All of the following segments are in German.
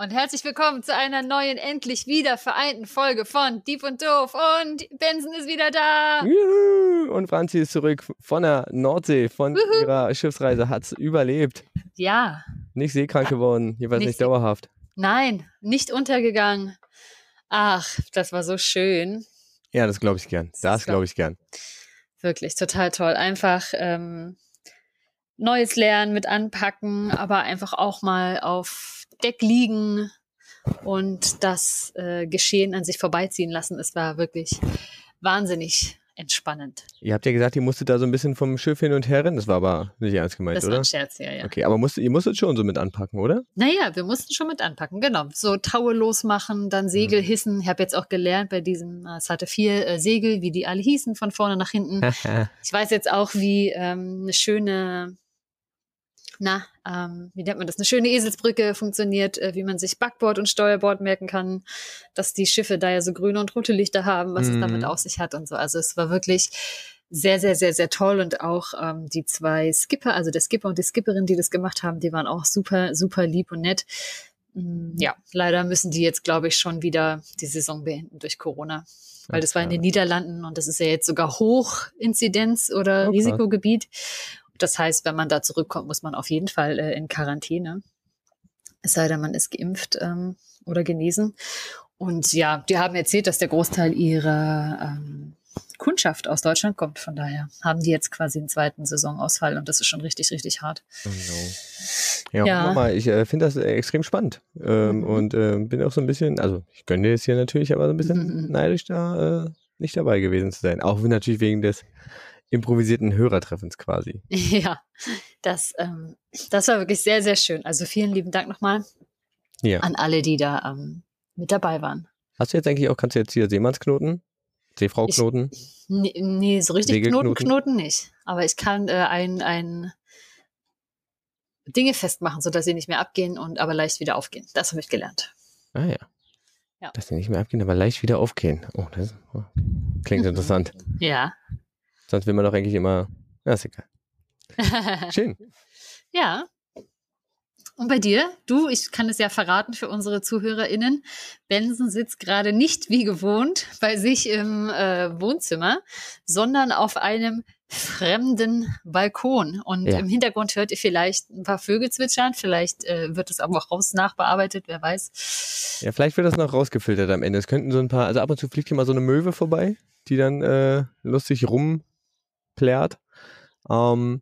Und herzlich willkommen zu einer neuen, endlich wieder vereinten Folge von Dieb und Doof. Und Benson ist wieder da. Juhu. Und Franzi ist zurück von der Nordsee, von Juhu. ihrer Schiffsreise, hat es überlebt. Ja. Nicht seekrank geworden, jeweils nicht, nicht dauerhaft. Nein, nicht untergegangen. Ach, das war so schön. Ja, das glaube ich gern. Das glaube ich gern. Wirklich, total toll. Einfach ähm, Neues lernen mit anpacken, aber einfach auch mal auf Deck liegen und das äh, Geschehen an sich vorbeiziehen lassen. Es war wirklich wahnsinnig entspannend. Ihr habt ja gesagt, ihr musstet da so ein bisschen vom Schiff hin und her rennen. Das war aber nicht ernst gemeint, das oder? Das war ein Scherz, ja, ja. Okay, aber musstet, ihr musstet schon so mit anpacken, oder? Naja, wir mussten schon mit anpacken, genau. So Taue losmachen, dann Segel mhm. hissen. Ich habe jetzt auch gelernt bei diesem, äh, es hatte vier äh, Segel, wie die alle hießen, von vorne nach hinten. ich weiß jetzt auch, wie ähm, eine schöne na, ähm, wie nennt man das, eine schöne Eselsbrücke funktioniert, äh, wie man sich Backbord und Steuerbord merken kann, dass die Schiffe da ja so grüne und rote Lichter haben, was mhm. es damit auf sich hat und so. Also es war wirklich sehr, sehr, sehr, sehr toll und auch ähm, die zwei Skipper, also der Skipper und die Skipperin, die das gemacht haben, die waren auch super, super lieb und nett. Mm, ja, leider müssen die jetzt, glaube ich, schon wieder die Saison beenden durch Corona. Weil das war in den Niederlanden und das ist ja jetzt sogar Hochinzidenz oder oh, Risikogebiet. Das heißt, wenn man da zurückkommt, muss man auf jeden Fall äh, in Quarantäne. Es sei denn, man ist geimpft ähm, oder genesen. Und ja, die haben erzählt, dass der Großteil ihrer ähm, Kundschaft aus Deutschland kommt. Von daher haben die jetzt quasi einen zweiten Saisonausfall und das ist schon richtig, richtig hart. Oh. Ja, ja. Nochmal, ich äh, finde das äh, extrem spannend ähm, mhm. und äh, bin auch so ein bisschen, also ich gönne jetzt hier natürlich, aber so ein bisschen mhm. neidisch da äh, nicht dabei gewesen zu sein. Auch natürlich wegen des improvisierten Hörertreffens quasi. Ja, das, ähm, das war wirklich sehr, sehr schön. Also vielen lieben Dank nochmal ja. an alle, die da ähm, mit dabei waren. Hast du jetzt eigentlich auch, kannst du jetzt hier Seemannsknoten? Seefrauknoten? Nee, nee, so richtig Knoten, Knoten nicht. Aber ich kann äh, ein, ein Dinge festmachen, sodass sie nicht mehr abgehen und aber leicht wieder aufgehen. Das habe ich gelernt. Ah ja. ja. Dass sie nicht mehr abgehen, aber leicht wieder aufgehen. Oh, das oh, klingt interessant. Ja. Sonst will man doch eigentlich immer, na, ist egal. Schön. ja. Und bei dir? Du, ich kann es ja verraten für unsere ZuhörerInnen. Benson sitzt gerade nicht wie gewohnt bei sich im äh, Wohnzimmer, sondern auf einem fremden Balkon. Und ja. im Hintergrund hört ihr vielleicht ein paar Vögel zwitschern. Vielleicht äh, wird es aber auch raus nachbearbeitet, wer weiß. Ja, vielleicht wird das noch rausgefiltert am Ende. Es könnten so ein paar, also ab und zu fliegt hier mal so eine Möwe vorbei, die dann äh, lustig rum plärt. Ähm,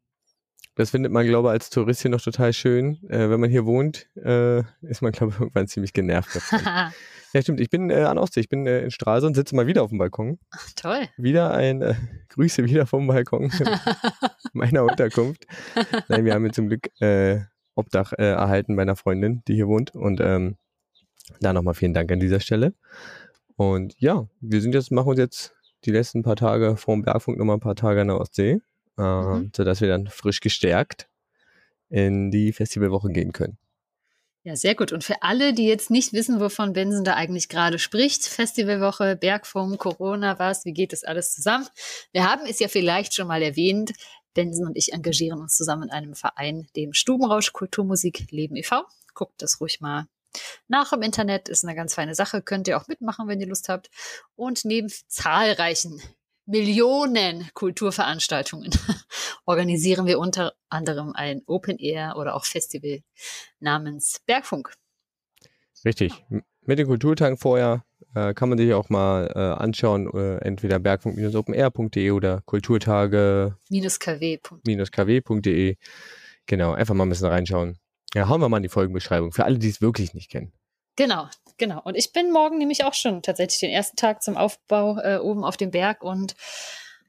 das findet man, glaube ich, als Tourist hier noch total schön. Äh, wenn man hier wohnt, äh, ist man, glaube ich, irgendwann ziemlich genervt. ja, stimmt. Ich bin äh, an Ostsee. Ich bin äh, in Stralsund, sitze mal wieder auf dem Balkon. Ach, toll. Wieder ein äh, Grüße wieder vom Balkon meiner Unterkunft. Nein, wir haben hier zum Glück äh, Obdach erhalten bei einer Freundin, die hier wohnt. Und ähm, da nochmal vielen Dank an dieser Stelle. Und ja, wir sind jetzt, machen uns jetzt die letzten paar Tage vor dem Bergfunk nochmal ein paar Tage an der Ostsee, äh, mhm. sodass wir dann frisch gestärkt in die Festivalwoche gehen können. Ja, sehr gut. Und für alle, die jetzt nicht wissen, wovon Benson da eigentlich gerade spricht, Festivalwoche, Bergfunk, Corona, was, wie geht das alles zusammen? Wir haben es ja vielleicht schon mal erwähnt. Benson und ich engagieren uns zusammen in einem Verein, dem Stubenrausch Kulturmusik Leben e.V. Guckt das ruhig mal nach im Internet. Ist eine ganz feine Sache. Könnt ihr auch mitmachen, wenn ihr Lust habt. Und neben zahlreichen Millionen Kulturveranstaltungen organisieren wir unter anderem ein Open Air oder auch Festival namens Bergfunk. Richtig. Mit den Kulturtagen vorher äh, kann man sich auch mal äh, anschauen, äh, entweder bergfunk-openair.de oder kulturtage-kw.de. Genau, einfach mal ein bisschen reinschauen. Ja, hauen wir mal in die Folgenbeschreibung für alle, die es wirklich nicht kennen. Genau, genau. Und ich bin morgen nämlich auch schon tatsächlich den ersten Tag zum Aufbau äh, oben auf dem Berg und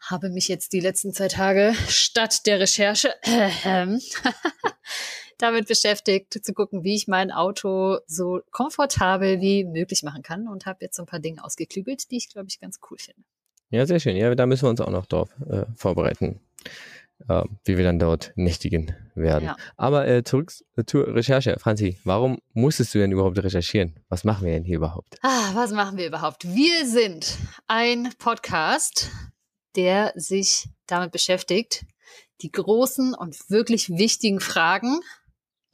habe mich jetzt die letzten zwei Tage statt der Recherche äh, damit beschäftigt, zu gucken, wie ich mein Auto so komfortabel wie möglich machen kann und habe jetzt so ein paar Dinge ausgeklügelt, die ich, glaube ich, ganz cool finde. Ja, sehr schön. Ja, da müssen wir uns auch noch drauf äh, vorbereiten äh, wie wir dann dort nächtigen werden. Ja. Aber äh, zurück zur Recherche. Franzi, warum musstest du denn überhaupt recherchieren? Was machen wir denn hier überhaupt? Ah, was machen wir überhaupt? Wir sind ein Podcast, der sich damit beschäftigt, die großen und wirklich wichtigen Fragen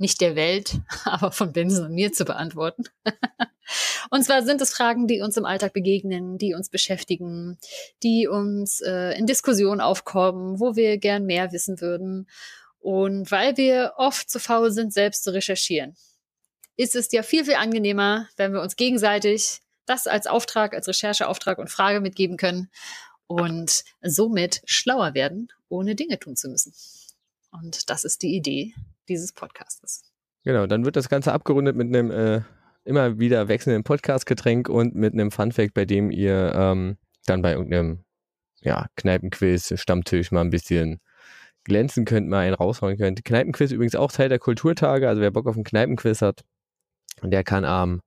nicht der Welt, aber von Benson und mir zu beantworten. und zwar sind es Fragen, die uns im Alltag begegnen, die uns beschäftigen, die uns äh, in Diskussionen aufkommen, wo wir gern mehr wissen würden. Und weil wir oft zu faul sind, selbst zu recherchieren, ist es ja viel, viel angenehmer, wenn wir uns gegenseitig das als Auftrag, als Rechercheauftrag und Frage mitgeben können und somit schlauer werden, ohne Dinge tun zu müssen. Und das ist die Idee dieses Podcastes. Genau, dann wird das Ganze abgerundet mit einem äh, immer wieder wechselnden Podcast-Getränk und mit einem Funfact, bei dem ihr ähm, dann bei irgendeinem ja, Kneipenquiz, Stammtisch mal ein bisschen glänzen könnt, mal einen raushauen könnt. Kneipenquiz übrigens auch Teil der Kulturtage, also wer Bock auf einen Kneipenquiz hat, der kann am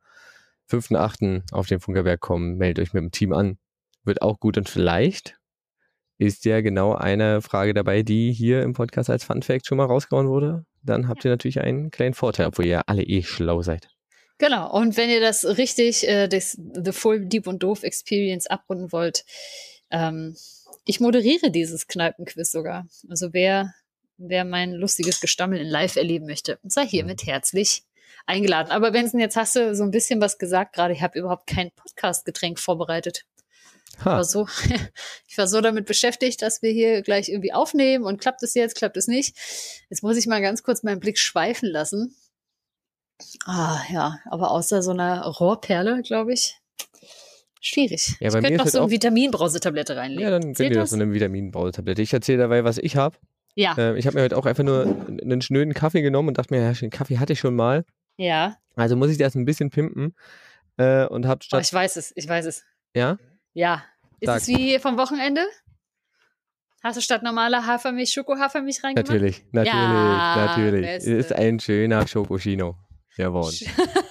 5.8. auf den Funkerberg kommen, meldet euch mit dem Team an. Wird auch gut und vielleicht ist ja genau eine Frage dabei, die hier im Podcast als Fun Fact schon mal rausgehauen wurde. Dann habt ihr natürlich einen kleinen Vorteil, obwohl ihr alle eh schlau seid. Genau, und wenn ihr das richtig, äh, das The Full Deep und Doof Experience abrunden wollt, ähm, ich moderiere dieses Kneipenquiz sogar. Also wer, wer mein lustiges Gestammel in live erleben möchte, sei hiermit mhm. herzlich eingeladen. Aber Benson, jetzt hast du so ein bisschen was gesagt gerade. Ich habe überhaupt kein Podcast-Getränk vorbereitet. Ich war, so, ich war so damit beschäftigt, dass wir hier gleich irgendwie aufnehmen und klappt es jetzt, klappt es nicht. Jetzt muss ich mal ganz kurz meinen Blick schweifen lassen. Ah, ja, aber außer so einer Rohrperle, glaube ich, schwierig. Ja, ich könnte noch so eine Vitaminbrausetablette reinlegen. Ja, dann könnt ihr das so eine Vitaminbrausetablette. Ich erzähle dabei, was ich habe. Ja. Äh, ich habe mir heute auch einfach nur einen schnöden Kaffee genommen und dachte mir, ja, den Kaffee hatte ich schon mal. Ja. Also muss ich das ein bisschen pimpen äh, und habe statt. Oh, ich weiß es, ich weiß es. Ja? Ja. Ist Sag. es wie vom Wochenende? Hast du statt normaler Hafermilch Schokohafermilch reingemacht? Natürlich, natürlich, ja, natürlich. Beste. Ist ein schöner Schokoschino. Jawohl.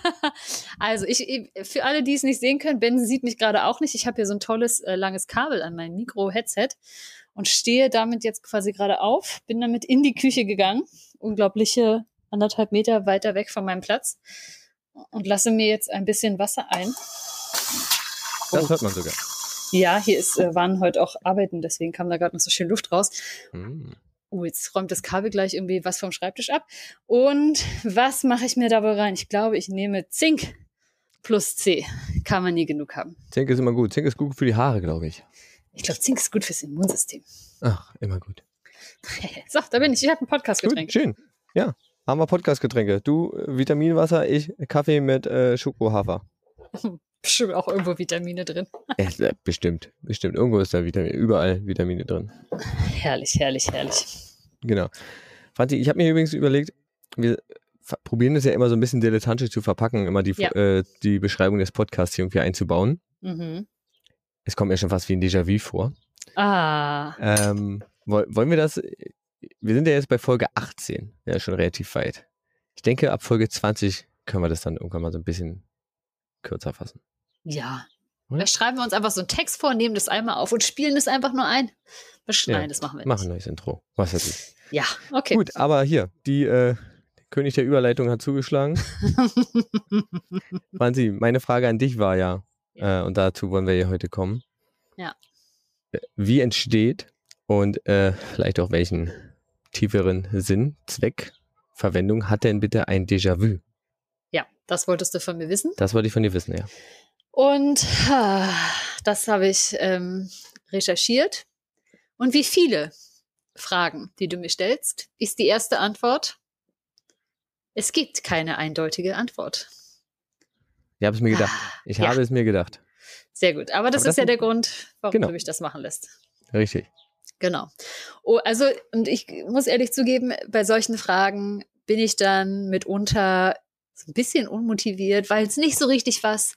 also ich, für alle, die es nicht sehen können, Ben sieht mich gerade auch nicht. Ich habe hier so ein tolles äh, langes Kabel an meinem Mikro-Headset und stehe damit jetzt quasi gerade auf, bin damit in die Küche gegangen. Unglaubliche anderthalb Meter weiter weg von meinem Platz und lasse mir jetzt ein bisschen Wasser ein. Das oh. hört man sogar. Ja, hier ist, äh, waren heute auch Arbeiten, deswegen kam da gerade noch so schön Luft raus. Mm. Oh, jetzt räumt das Kabel gleich irgendwie was vom Schreibtisch ab. Und was mache ich mir da wohl rein? Ich glaube, ich nehme Zink plus C. Kann man nie genug haben. Zink ist immer gut. Zink ist gut für die Haare, glaube ich. Ich glaube, Zink ist gut fürs Immunsystem. Ach, immer gut. so, da bin ich. Ich habe ein Podcast-Getränk. Schön. Ja. Haben wir Podcast-Getränke. Du äh, Vitaminwasser, ich Kaffee mit äh, Schokohafer. Bestimmt auch irgendwo Vitamine drin. ja, bestimmt, bestimmt. Irgendwo ist da Vitamine, überall Vitamine drin. Herrlich, herrlich, herrlich. Genau. Franzi, ich habe mir übrigens überlegt, wir probieren es ja immer so ein bisschen dilettantisch zu verpacken, immer die, ja. äh, die Beschreibung des Podcasts irgendwie einzubauen. Mhm. Es kommt mir schon fast wie ein Déjà-vu vor. Ah. Ähm, wollen wir das wir sind ja jetzt bei Folge 18, ja schon relativ weit. Ich denke, ab Folge 20 können wir das dann irgendwann mal so ein bisschen kürzer fassen. Ja. Oder schreiben wir uns einfach so einen Text vor, nehmen das einmal auf und spielen das einfach nur ein. Nein, ja, das machen wir nicht. Machen ein neues Intro. Was weiß ich. Ja, okay. Gut, aber hier, die äh, König der Überleitung hat zugeschlagen. Wansi, meine Frage an dich war ja, ja. Äh, und dazu wollen wir ja heute kommen. Ja. Wie entsteht und äh, vielleicht auch welchen tieferen Sinn, Zweck, Verwendung hat denn bitte ein Déjà-vu? Ja, das wolltest du von mir wissen. Das wollte ich von dir wissen, ja. Und ah, das habe ich ähm, recherchiert. Und wie viele Fragen, die du mir stellst, ist die erste Antwort, es gibt keine eindeutige Antwort. Ich habe es mir gedacht. Ah, ich ja. habe es mir gedacht. Sehr gut. Aber das Aber ist das ja der Grund, warum genau. du mich das machen lässt. Richtig. Genau. Oh, also, und ich muss ehrlich zugeben, bei solchen Fragen bin ich dann mitunter so ein bisschen unmotiviert, weil es nicht so richtig was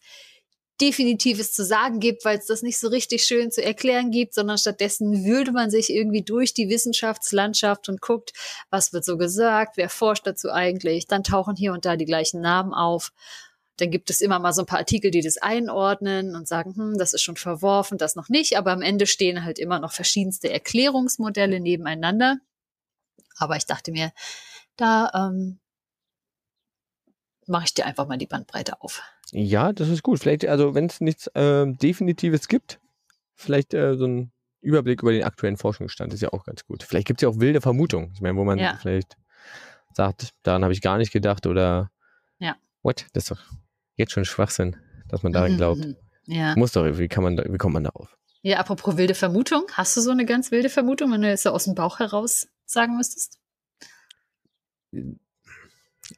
Definitives zu sagen gibt, weil es das nicht so richtig schön zu erklären gibt, sondern stattdessen würde man sich irgendwie durch die Wissenschaftslandschaft und guckt, was wird so gesagt, wer forscht dazu eigentlich, dann tauchen hier und da die gleichen Namen auf. Dann gibt es immer mal so ein paar Artikel, die das einordnen und sagen, hm, das ist schon verworfen, das noch nicht. Aber am Ende stehen halt immer noch verschiedenste Erklärungsmodelle nebeneinander. Aber ich dachte mir, da ähm, mache ich dir einfach mal die Bandbreite auf. Ja, das ist gut. Vielleicht, also wenn es nichts äh, Definitives gibt, vielleicht äh, so ein Überblick über den aktuellen Forschungsstand ist ja auch ganz gut. Vielleicht gibt es ja auch wilde Vermutungen. Ich meine, wo man ja. vielleicht sagt, daran habe ich gar nicht gedacht oder Ja. what? Das ist doch jetzt schon Schwachsinn, dass man daran glaubt. Mhm. Ja. Muss doch, wie kann man da, wie kommt man darauf? ja, apropos wilde Vermutung. Hast du so eine ganz wilde Vermutung, wenn du jetzt so aus dem Bauch heraus sagen müsstest?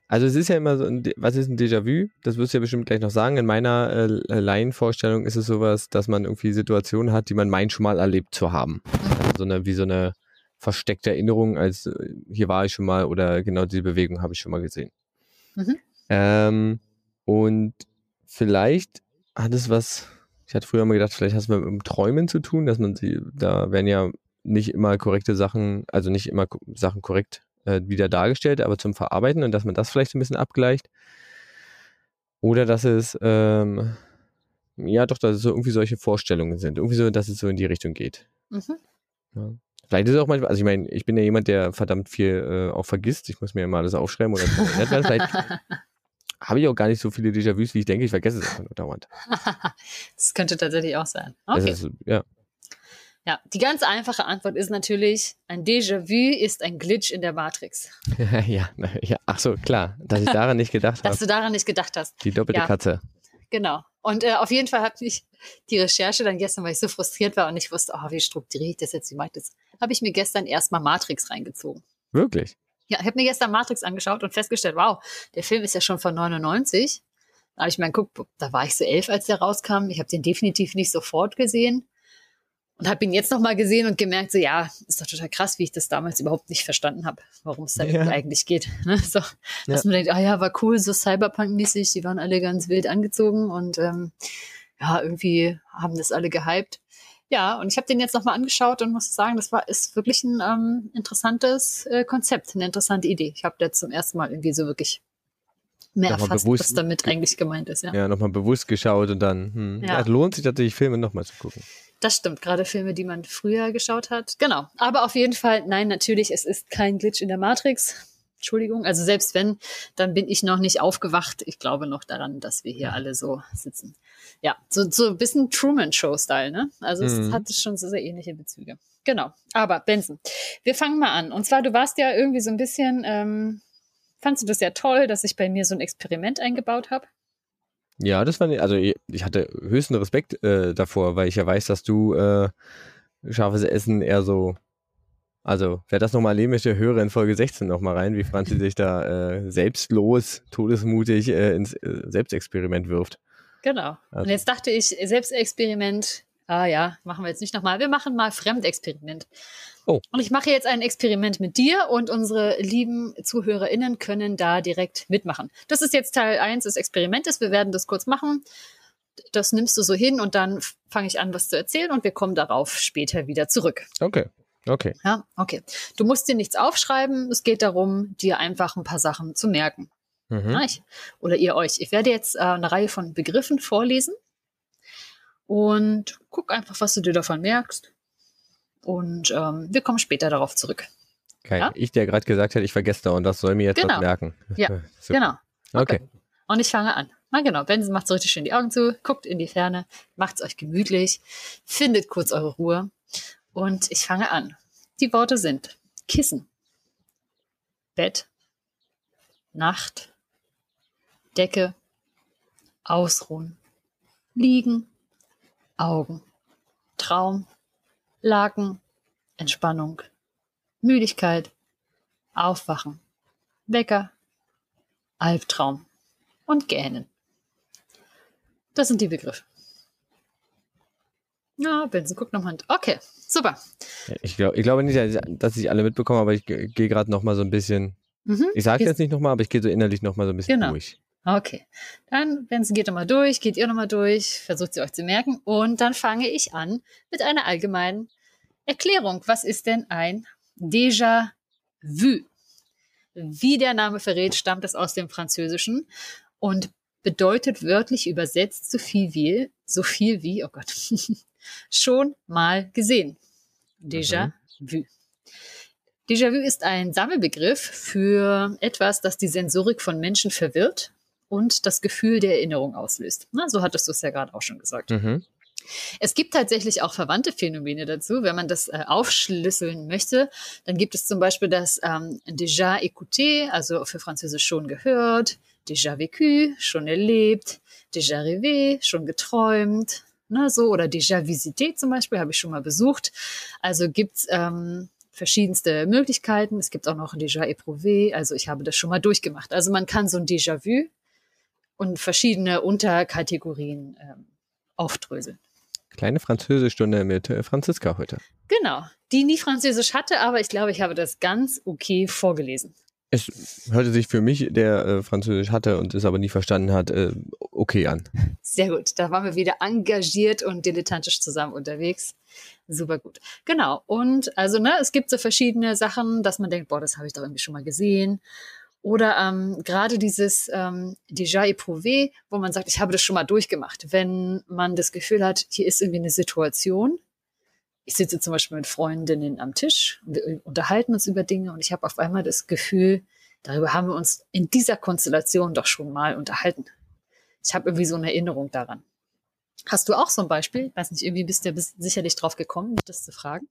Also es ist ja immer so, ein, was ist ein Déjà-vu? Das wirst du ja bestimmt gleich noch sagen. In meiner äh, Laienvorstellung ist es sowas, dass man irgendwie Situationen hat, die man meint schon mal erlebt zu haben. Also so eine, wie so eine versteckte Erinnerung, als äh, hier war ich schon mal oder genau diese Bewegung habe ich schon mal gesehen. Mhm. Ähm, und vielleicht hat es was, ich hatte früher mal gedacht, vielleicht hat es mit dem Träumen zu tun, dass man sie, da werden ja nicht immer korrekte Sachen, also nicht immer Sachen korrekt äh, wieder dargestellt, aber zum Verarbeiten und dass man das vielleicht ein bisschen abgleicht. Oder dass es, ähm, ja doch, dass es so irgendwie solche Vorstellungen sind. Irgendwie so, dass es so in die Richtung geht. Mhm. Ja. Vielleicht ist es auch manchmal, also ich meine, ich bin ja jemand, der verdammt viel äh, auch vergisst. Ich muss mir immer alles aufschreiben oder. Vielleicht habe ich auch gar nicht so viele Déjà-vus, wie ich denke. Ich vergesse es einfach nur dauernd. das könnte tatsächlich auch sein. Okay. ist, ja. Ja, die ganz einfache Antwort ist natürlich, ein Déjà-vu ist ein Glitch in der Matrix. ja, ja, ach so, klar, dass ich daran nicht gedacht Dass habe. du daran nicht gedacht hast. Die doppelte ja. Katze. Genau. Und äh, auf jeden Fall hat mich die Recherche dann gestern, weil ich so frustriert war und ich wusste, oh, wie strukturiere ich das jetzt, wie mache ich das, habe ich mir gestern erstmal Matrix reingezogen. Wirklich? Ja, ich habe mir gestern Matrix angeschaut und festgestellt, wow, der Film ist ja schon von 99. Da habe ich mal geguckt, da war ich so elf, als der rauskam. Ich habe den definitiv nicht sofort gesehen und habe ihn jetzt nochmal gesehen und gemerkt, so ja, ist doch total krass, wie ich das damals überhaupt nicht verstanden habe, worum es da Ja. eigentlich geht. Ne? So, dass man denkt, ah ja, war cool, so Cyberpunk-mäßig, die waren alle ganz wild angezogen und ähm, ja, irgendwie haben das alle gehypt. Ja, und ich habe den jetzt nochmal angeschaut und muss sagen, das war ist wirklich ein ähm, interessantes äh, Konzept, eine interessante Idee. Ich habe da zum ersten Mal irgendwie so wirklich mehr Nochmal erfasst, bewusst- was damit eigentlich gemeint ist. Ja, Ja, nochmal bewusst geschaut und dann, hm, Ja. ja. lohnt sich tatsächlich Filme nochmal zu gucken. Das stimmt. Gerade Filme, die man früher geschaut hat. Genau. Aber auf jeden Fall, nein, natürlich, es ist kein Glitch in der Matrix. Entschuldigung. Also selbst wenn, dann bin ich noch nicht aufgewacht. Ich glaube noch daran, dass wir hier alle so sitzen. Ja, so, so ein bisschen Truman-Show-Style, ne? Also es Mhm. hat schon so sehr ähnliche Bezüge. Genau. Aber Benson, wir fangen mal an. Und zwar, du warst ja irgendwie so ein bisschen, ähm, fandst du das ja toll, dass ich bei mir so ein Experiment eingebaut habe? Ja, das war, nicht- also ich ich hatte höchsten Respekt äh, davor, weil ich ja weiß, dass du äh, scharfes Essen eher so, also wer das nochmal erleben möchte, höre in Folge 16 nochmal rein, wie Franzi sich da äh, selbstlos, todesmutig äh, ins äh, Selbstexperiment wirft. Genau. Also- Und jetzt dachte ich, Selbstexperiment, ah ja, machen wir jetzt nicht nochmal. Wir machen mal Fremdexperiment. Oh. Und ich mache jetzt ein Experiment mit dir und unsere lieben ZuhörerInnen können da direkt mitmachen. Das ist jetzt Teil 1 des Experimentes. Wir werden das kurz machen. Das nimmst du so hin und dann fange ich an, was zu erzählen und wir kommen darauf später wieder zurück. Okay, okay. Ja, okay. Du musst dir nichts aufschreiben. Es geht darum, dir einfach ein paar Sachen zu merken. Mhm. Ja, ich, oder ihr euch. Ich werde jetzt äh, eine Reihe von Begriffen vorlesen und guck einfach, was du dir davon merkst. Und ähm, wir kommen später darauf zurück. Geil. Ja? Ich, der gerade gesagt hat, ich vergesse da und das soll mir jetzt Genau. was merken. Ja, Super. Genau. Okay. Und ich fange an. Na genau, Benson macht so richtig schön die Augen zu, guckt in die Ferne, macht's euch gemütlich, findet kurz eure Ruhe. Und ich fange an. Die Worte sind Kissen, Bett, Nacht, Decke, Ausruhen, Liegen, Augen, Traum, Laken, Entspannung, Müdigkeit, Aufwachen, Wecker, Albtraum und Gähnen. Das sind die Begriffe. Ja, Benson guckt nochmal. Okay, super. Ich, glaub, ich glaube nicht, dass ich alle mitbekomme, aber ich ge- gehe gerade nochmal so ein bisschen, Mhm. ich sage jetzt nicht nochmal, aber ich gehe so innerlich nochmal so ein bisschen Genau. durch. Okay. Dann, Benson geht nochmal durch, geht ihr nochmal durch, versucht sie euch zu merken. Und dann fange ich an mit einer allgemeinen Erklärung. Was ist denn ein Déjà-vu? Wie der Name verrät, stammt es aus dem Französischen und bedeutet wörtlich übersetzt so viel wie, so viel wie, oh Gott, schon mal gesehen. Déjà-vu. Déjà-vu ist ein Sammelbegriff für etwas, das die Sensorik von Menschen verwirrt und das Gefühl der Erinnerung auslöst. Na, so hattest du es ja gerade auch schon gesagt. Mhm. Es gibt tatsächlich auch verwandte Phänomene dazu. Wenn man das äh, aufschlüsseln möchte, dann gibt es zum Beispiel das ähm, déjà écouté, also für Französisch schon gehört, déjà vécu, schon erlebt, déjà rêvé, schon geträumt, ne, so, oder déjà visité zum Beispiel, habe ich schon mal besucht. Also gibt's ähm, verschiedenste Möglichkeiten. Es gibt auch noch déjà éprouvé, also ich habe das schon mal durchgemacht. Also man kann so ein Déjà-vu und verschiedene Unterkategorien ähm, aufdröseln. Kleine Französischstunde mit äh, Franziska heute. Genau, die nie Französisch hatte, aber ich glaube, ich habe das ganz okay vorgelesen. Es hörte sich für mich, der äh, Französisch hatte und es aber nie verstanden hat, äh, okay an. Sehr gut, da waren wir wieder engagiert und dilettantisch zusammen unterwegs. Super gut. Genau. Und also, ne, es gibt so verschiedene Sachen, dass man denkt, boah, das habe ich doch irgendwie schon mal gesehen. Oder ähm, gerade dieses ähm, déjà éprouvé, wo man sagt, ich habe das schon mal durchgemacht. Wenn man das Gefühl hat, hier ist irgendwie eine Situation. Ich sitze zum Beispiel mit Freundinnen am Tisch, wir unterhalten uns über Dinge und ich habe auf einmal das Gefühl, darüber haben wir uns in dieser Konstellation doch schon mal unterhalten. Ich habe irgendwie so eine Erinnerung daran. Hast du auch so ein Beispiel? Ich weiß nicht, irgendwie bist du sicherlich drauf gekommen, das zu fragen.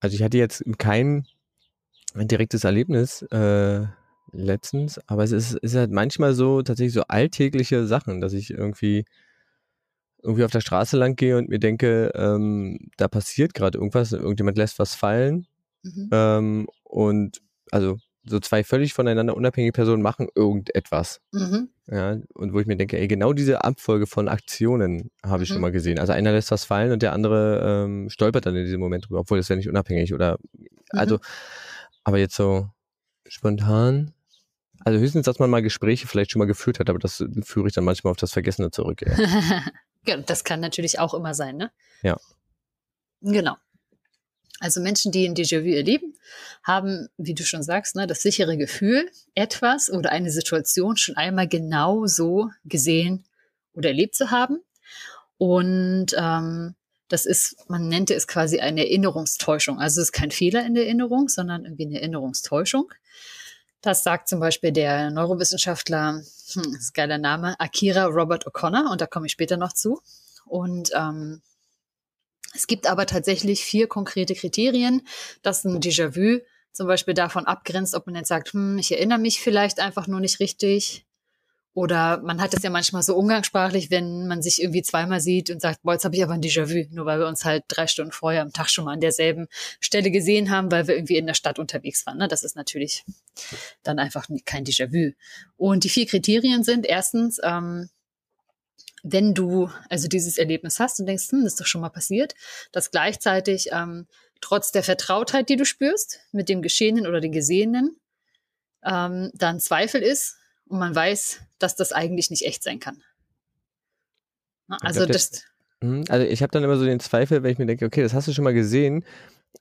Also ich hatte jetzt kein direktes Erlebnis äh, letztens, aber es ist, ist halt manchmal so tatsächlich so alltägliche Sachen, dass ich irgendwie irgendwie auf der Straße lang gehe und mir denke, ähm, da passiert gerade irgendwas, irgendjemand lässt was fallen mhm. ähm, und also so zwei völlig voneinander unabhängige Personen machen irgendetwas. Mhm. Ja, und wo ich mir denke, ey, genau diese Abfolge von Aktionen habe ich mhm. schon mal gesehen. Also einer lässt was fallen und der andere ähm, stolpert dann in diesem Moment drüber, obwohl das wäre nicht unabhängig oder also, mhm. Aber jetzt so spontan. Also höchstens, dass man mal Gespräche vielleicht schon mal geführt hat, aber das führe ich dann manchmal auf das Vergessene zurück. Ja, ja das kann natürlich auch immer sein, ne? Ja. Genau. Also Menschen, die ein Déjà-vu erleben, haben, wie du schon sagst, ne, das sichere Gefühl, etwas oder eine Situation schon einmal genau so gesehen oder erlebt zu haben. Und ähm, das ist, man nennt es quasi eine Erinnerungstäuschung. Also es ist kein Fehler in der Erinnerung, sondern irgendwie eine Erinnerungstäuschung. Das sagt zum Beispiel der Neurowissenschaftler, hm, das ist geiler Name, Akira Robert O'Connor, und da komme ich später noch zu. Und ähm, es gibt aber tatsächlich vier konkrete Kriterien, dass ein Déjà-vu zum Beispiel davon abgrenzt, ob man jetzt sagt, hm, ich erinnere mich vielleicht einfach nur nicht richtig. Oder man hat es ja manchmal so umgangssprachlich, wenn man sich irgendwie zweimal sieht und sagt, boah, jetzt habe ich aber ein Déjà-vu, nur weil wir uns halt drei Stunden vorher am Tag schon mal an derselben Stelle gesehen haben, weil wir irgendwie in der Stadt unterwegs waren. Ne? Das ist natürlich dann einfach kein Déjà-vu. Und die vier Kriterien sind erstens, ähm, wenn du also dieses Erlebnis hast und denkst, hm, das ist doch schon mal passiert, dass gleichzeitig ähm, trotz der Vertrautheit, die du spürst mit dem Geschehenen oder den Gesehenen, ähm, dann Zweifel ist und man weiß, dass das eigentlich nicht echt sein kann. also glaub, das. Hm, also ich habe dann immer so den Zweifel, wenn ich mir denke, okay, das hast du schon mal gesehen,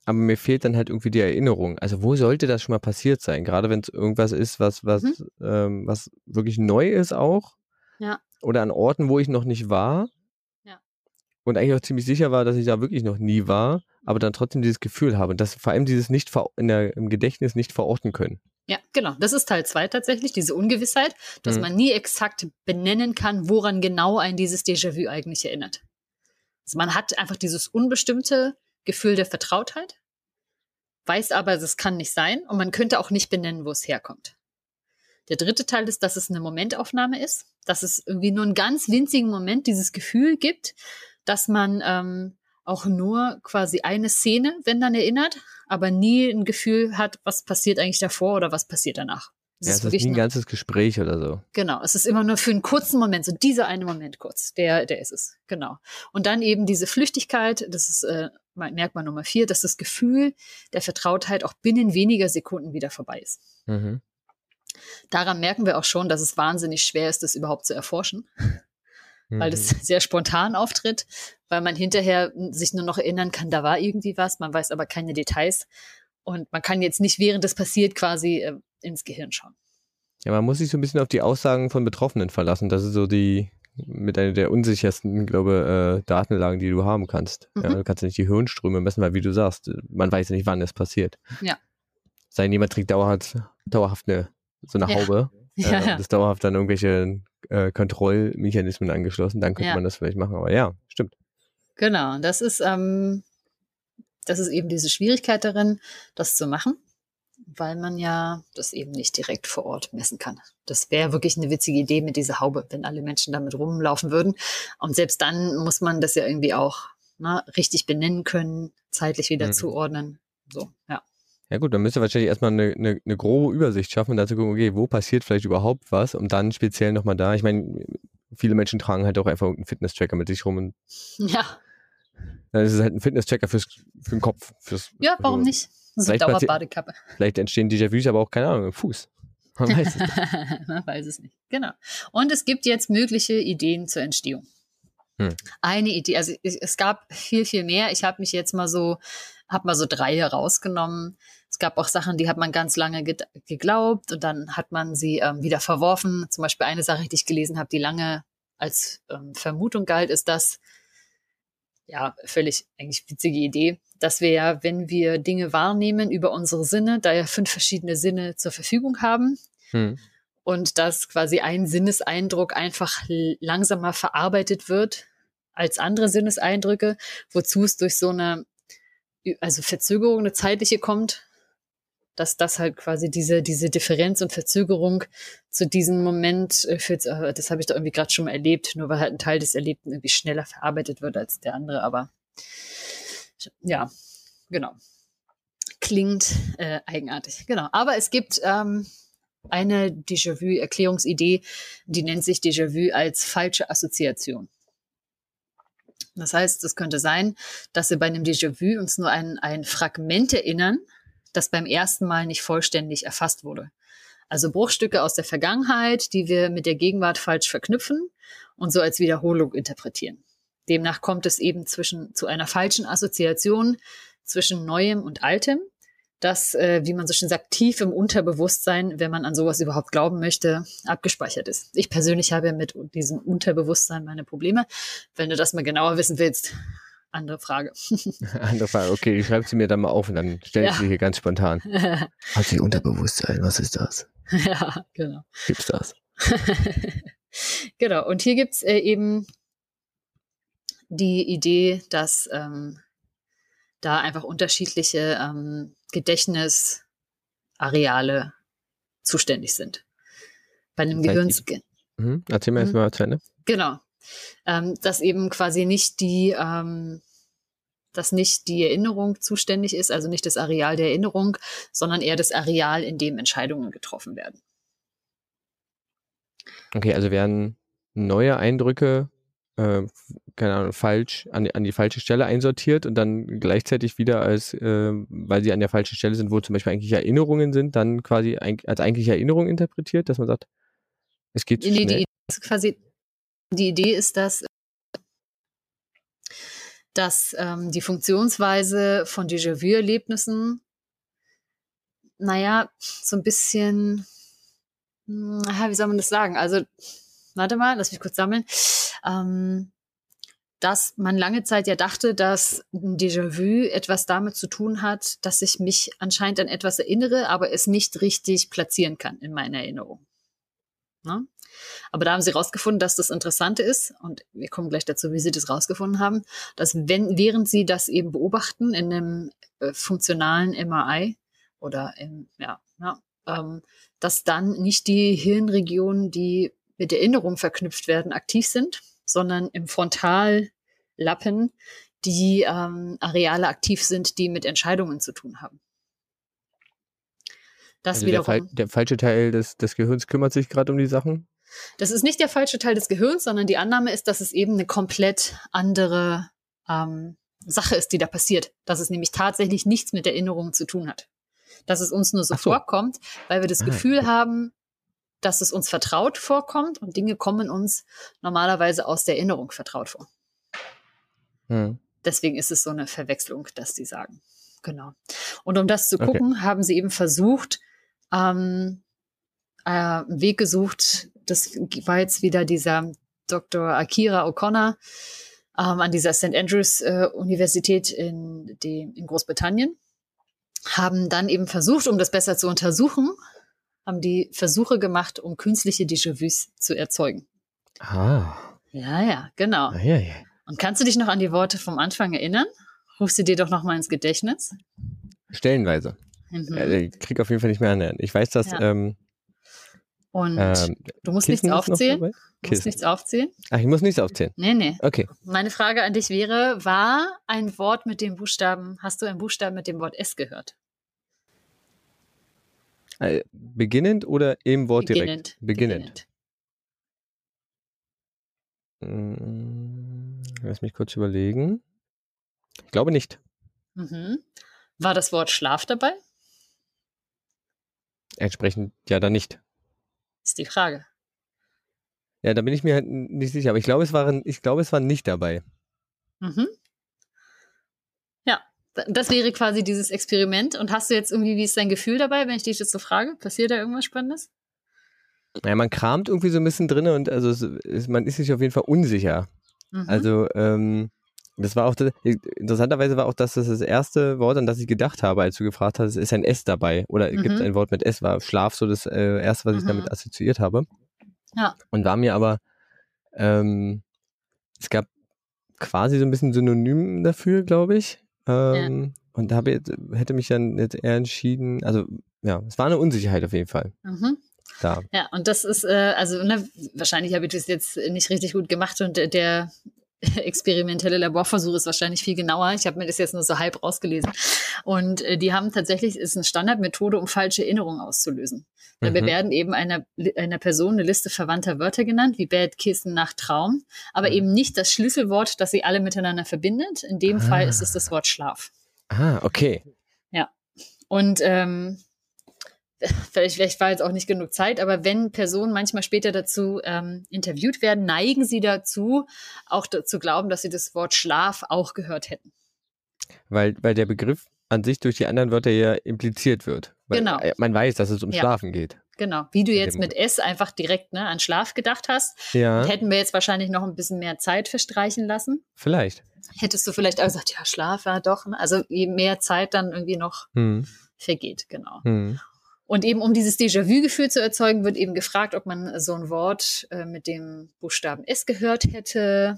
aber mir fehlt dann halt irgendwie die Erinnerung. Also wo sollte das schon mal passiert sein? Gerade wenn es irgendwas ist, was was mhm. ähm, was wirklich neu ist auch. Ja oder an Orten, wo ich noch nicht war. Ja. Und eigentlich auch ziemlich sicher war, dass ich da wirklich noch nie war, aber dann trotzdem dieses Gefühl habe und das vor allem dieses nicht in der, im Gedächtnis nicht verorten können. Ja, genau. Das ist Teil zwei tatsächlich, diese Ungewissheit, dass mhm. man nie exakt benennen kann, woran genau ein dieses Déjà-vu eigentlich erinnert. Also man hat einfach dieses unbestimmte Gefühl der Vertrautheit, weiß aber, es kann nicht sein und man könnte auch nicht benennen, wo es herkommt. Der dritte Teil ist, dass es eine Momentaufnahme ist, dass es irgendwie nur einen ganz winzigen Moment dieses Gefühl gibt, dass man ähm, auch nur quasi eine Szene, wenn dann erinnert, aber nie ein Gefühl hat, was passiert eigentlich davor oder was passiert danach. Es ja, ist es ist nie ein ganzes Gespräch oder so. Genau, es ist immer nur für einen kurzen Moment, so dieser eine Moment kurz, der, der ist es, genau. Und dann eben diese Flüchtigkeit, das ist äh, Merkmal Nummer vier, dass das Gefühl der Vertrautheit auch binnen weniger Sekunden wieder vorbei ist. Mhm. Daran merken wir auch schon, dass es wahnsinnig schwer ist, das überhaupt zu erforschen, mhm. weil das sehr spontan auftritt, weil man hinterher sich nur noch erinnern kann, da war irgendwie was, man weiß aber keine Details und man kann jetzt nicht, während das passiert, quasi äh, ins Gehirn schauen. Ja, man muss sich so ein bisschen auf die Aussagen von Betroffenen verlassen. Das ist so die mit einer der unsichersten, glaube äh, Datenlagen, die du haben kannst. Mhm. Ja, du kannst nicht die Hirnströme messen, weil wie du sagst, man weiß ja nicht, wann es passiert. Ja. Sei jemand trägt dauerhaft, dauerhaft eine so eine ja. Haube. ja, ja. das dauerhaft dann irgendwelche äh, Kontrollmechanismen angeschlossen, dann könnte ja. man das vielleicht machen. Aber ja, stimmt. Genau, das ist, ähm, das ist eben diese Schwierigkeit darin, das zu machen, weil man ja das eben nicht direkt vor Ort messen kann. Das wäre wirklich eine witzige Idee mit dieser Haube, wenn alle Menschen damit rumlaufen würden. Und selbst dann muss man das ja irgendwie auch ne, richtig benennen können, zeitlich wieder mhm. zuordnen. So, ja. Ja gut, dann müsst ihr wahrscheinlich erstmal eine, eine, eine grobe Übersicht schaffen und dazu gucken, okay, wo passiert vielleicht überhaupt was und dann speziell nochmal da. Ich meine, viele Menschen tragen halt auch einfach einen Fitness-Tracker mit sich rum und ja. Dann ist es halt ein Fitness-Tracker fürs, für den Kopf. Fürs, ja, warum also, nicht? So Dauerbadekappe. Vielleicht entstehen Déjà-vus, aber auch, keine Ahnung, im Fuß. Man weiß es nicht. Man weiß es nicht. Genau. Und es gibt jetzt mögliche Ideen zur Entstehung. Hm. Eine Idee, also es gab viel, viel mehr. Ich habe mich jetzt mal so, habe mal so drei herausgenommen. Es gab auch Sachen, die hat man ganz lange geglaubt und dann hat man sie ähm, wieder verworfen. Zum Beispiel eine Sache, die ich gelesen habe, die lange als ähm, Vermutung galt, ist das, ja, völlig eigentlich witzige Idee, dass wir ja, wenn wir Dinge wahrnehmen über unsere Sinne, da ja fünf verschiedene Sinne zur Verfügung haben, hm. und dass quasi ein Sinneseindruck einfach langsamer verarbeitet wird als andere Sinneseindrücke, wozu es durch so eine also Verzögerung, eine zeitliche kommt, dass das halt quasi diese, diese Differenz und Verzögerung zu diesem Moment äh, führt, äh, das habe ich doch irgendwie gerade schon mal erlebt, nur weil halt ein Teil des Erlebten irgendwie schneller verarbeitet wird als der andere, aber ja, genau. Klingt äh, eigenartig, genau. Aber es gibt ähm, eine Déjà-vu-Erklärungsidee, die nennt sich Déjà-vu als falsche Assoziation. Das heißt, es könnte sein, dass wir bei einem Déjà-vu uns nur ein, ein Fragment erinnern, das beim ersten Mal nicht vollständig erfasst wurde. Also Bruchstücke aus der Vergangenheit, die wir mit der Gegenwart falsch verknüpfen und so als Wiederholung interpretieren. Demnach kommt es eben zwischen, zu einer falschen Assoziation zwischen Neuem und Altem, das, äh, wie man so schön sagt, tief im Unterbewusstsein, wenn man an sowas überhaupt glauben möchte, abgespeichert ist. Ich persönlich habe mit diesem Unterbewusstsein meine Probleme. Wenn du das mal genauer wissen willst, andere Frage. Andere Frage, okay, ich schreibe sie mir dann mal auf und dann stelle ich ja. sie hier ganz spontan. Hat sie Unterbewusstsein, was ist das? Ja, genau. Gibt's das? genau, und hier gibt's äh, eben die Idee, dass ähm, da einfach unterschiedliche ähm, Gedächtnisareale zuständig sind. Bei einem Gehirn. Mhm. Erzähl mir mhm. erstmal zu Ende. Genau ähm, dass eben quasi nicht die, ähm, dass nicht die Erinnerung zuständig ist, also nicht das Areal der Erinnerung, sondern eher das Areal, in dem Entscheidungen getroffen werden. Okay, also werden neue Eindrücke, äh, keine Ahnung, falsch, an, an die falsche Stelle einsortiert und dann gleichzeitig wieder als, äh, weil sie an der falschen Stelle sind, wo zum Beispiel eigentlich Erinnerungen sind, dann quasi ein, als eigentliche Erinnerung interpretiert, dass man sagt, es geht zu nee, schnell. Die, quasi die Idee ist, dass, dass ähm, die Funktionsweise von Déjà-vu-Erlebnissen, naja, so ein bisschen, naja, wie soll man das sagen? Also, warte mal, lass mich kurz sammeln. Ähm, dass man lange Zeit ja dachte, dass ein Déjà-vu etwas damit zu tun hat, dass ich mich anscheinend an etwas erinnere, aber es nicht richtig platzieren kann in meiner Erinnerung. Ne? Aber da haben sie rausgefunden, dass das Interessante ist, und wir kommen gleich dazu, wie sie das rausgefunden haben, dass wenn, während sie das eben beobachten in einem äh, funktionalen MRI oder im, ja, ja ähm, dass dann nicht die Hirnregionen, die mit Erinnerung verknüpft werden, aktiv sind, sondern im Frontallappen die ähm, Areale aktiv sind, die mit Entscheidungen zu tun haben. Das also wiederum, der, der, falsche Teil des, des Gehirns kümmert sich gerade um die Sachen das ist nicht der falsche Teil des Gehirns, sondern die Annahme ist, dass es eben eine komplett andere ähm, Sache ist, die da passiert. Dass es nämlich tatsächlich nichts mit Erinnerungen zu tun hat. Dass es uns nur so, so. vorkommt, weil wir das ah, Gefühl haben, dass es uns vertraut vorkommt und Dinge kommen uns normalerweise aus der Erinnerung vertraut vor. Hm. Deswegen ist es so eine Verwechslung, dass die sagen. Genau. Und um das zu gucken, okay. haben sie eben versucht, ähm, äh, einen Weg gesucht, das war jetzt wieder dieser Dr. Akira O'Connor ähm, an dieser St. Andrews äh, Universität in, die, in Großbritannien, haben dann eben versucht, um das besser zu untersuchen, haben die Versuche gemacht, um künstliche Déjà-vus zu erzeugen. Ah. Ja, ja, genau. Ah, ja, ja. Und kannst du dich noch an die Worte vom Anfang erinnern? Ruf sie dir doch noch mal ins Gedächtnis. Stellenweise. Mhm. Äh, Ich krieg auf jeden Fall nicht mehr an. Ich weiß, dass Ja. ähm, Und ähm, du musst Kissen nichts aufzählen. Du musst nichts aufzählen. Ach, ich muss nichts aufzählen. Nee, nee. Okay. Meine Frage an dich wäre, war ein Wort mit dem Buchstaben, hast du ein Buchstaben mit dem Wort S gehört? Äh, beginnend oder im Wort direkt? Beginnend. Mm, Lass mich kurz überlegen. Ich glaube nicht. Mhm. War das Wort Schlaf dabei? Entsprechend ja dann nicht. Ist die Frage. Ja, da bin ich mir halt nicht sicher. Aber ich glaube, es waren, ich glaube, es war nicht dabei. Mhm. Ja, das wäre quasi dieses Experiment. Und hast du jetzt irgendwie, wie ist dein Gefühl dabei, wenn ich dich jetzt so frage? Passiert da irgendwas Spannendes? Ja, man kramt irgendwie so ein bisschen drin und also es, es, man ist sich auf jeden Fall unsicher. Mhm. Also ähm, das war auch das, interessanterweise war auch das, das das erste Wort, an das ich gedacht habe, als du gefragt hast, ist ein S dabei oder Mhm. gibt es ein Wort mit S? War Schlaf so das äh, erste, was ich Mhm. damit assoziiert habe. Ja. Und war mir aber ähm, es gab quasi so ein bisschen Synonym dafür, glaube ich. Ähm, Und habe jetzt, hätte mich dann jetzt eher entschieden, also ja, es war eine Unsicherheit auf jeden Fall Mhm. da. Ja, und das ist, äh, also ne, wahrscheinlich habe ich das jetzt nicht richtig gut gemacht und der experimentelle Laborversuch ist wahrscheinlich viel genauer. Ich habe mir das jetzt nur so halb rausgelesen. Und äh, die haben tatsächlich, ist eine Standardmethode, um falsche Erinnerungen auszulösen. Dabei Mhm. werden eben einer, einer Person eine Liste verwandter Wörter genannt, wie Bad Kissen nach Traum, aber Mhm. eben nicht das Schlüsselwort, das sie alle miteinander verbindet. In dem Fall Ah. ist es das Wort Schlaf. Ah, okay. Und ähm, vielleicht, vielleicht war jetzt auch nicht genug Zeit, aber wenn Personen manchmal später dazu ähm, interviewt werden, neigen sie dazu, auch zu glauben, dass sie das Wort Schlaf auch gehört hätten. Weil, weil der Begriff an sich durch die anderen Wörter ja impliziert wird. Genau. äh, Man weiß, dass es um Ja. Schlafen geht. Genau. Wie du jetzt mit S einfach direkt ne, an Schlaf gedacht hast, Ja, hätten wir jetzt wahrscheinlich noch ein bisschen mehr Zeit verstreichen lassen. vielleicht. Hättest du vielleicht auch gesagt, ja, Schlaf, ja doch. Ne? Also je mehr Zeit dann irgendwie noch Hm. vergeht, genau. Hm. Und eben um dieses Déjà-vu-Gefühl zu erzeugen, wird eben gefragt, ob man so ein Wort äh, mit dem Buchstaben S gehört hätte.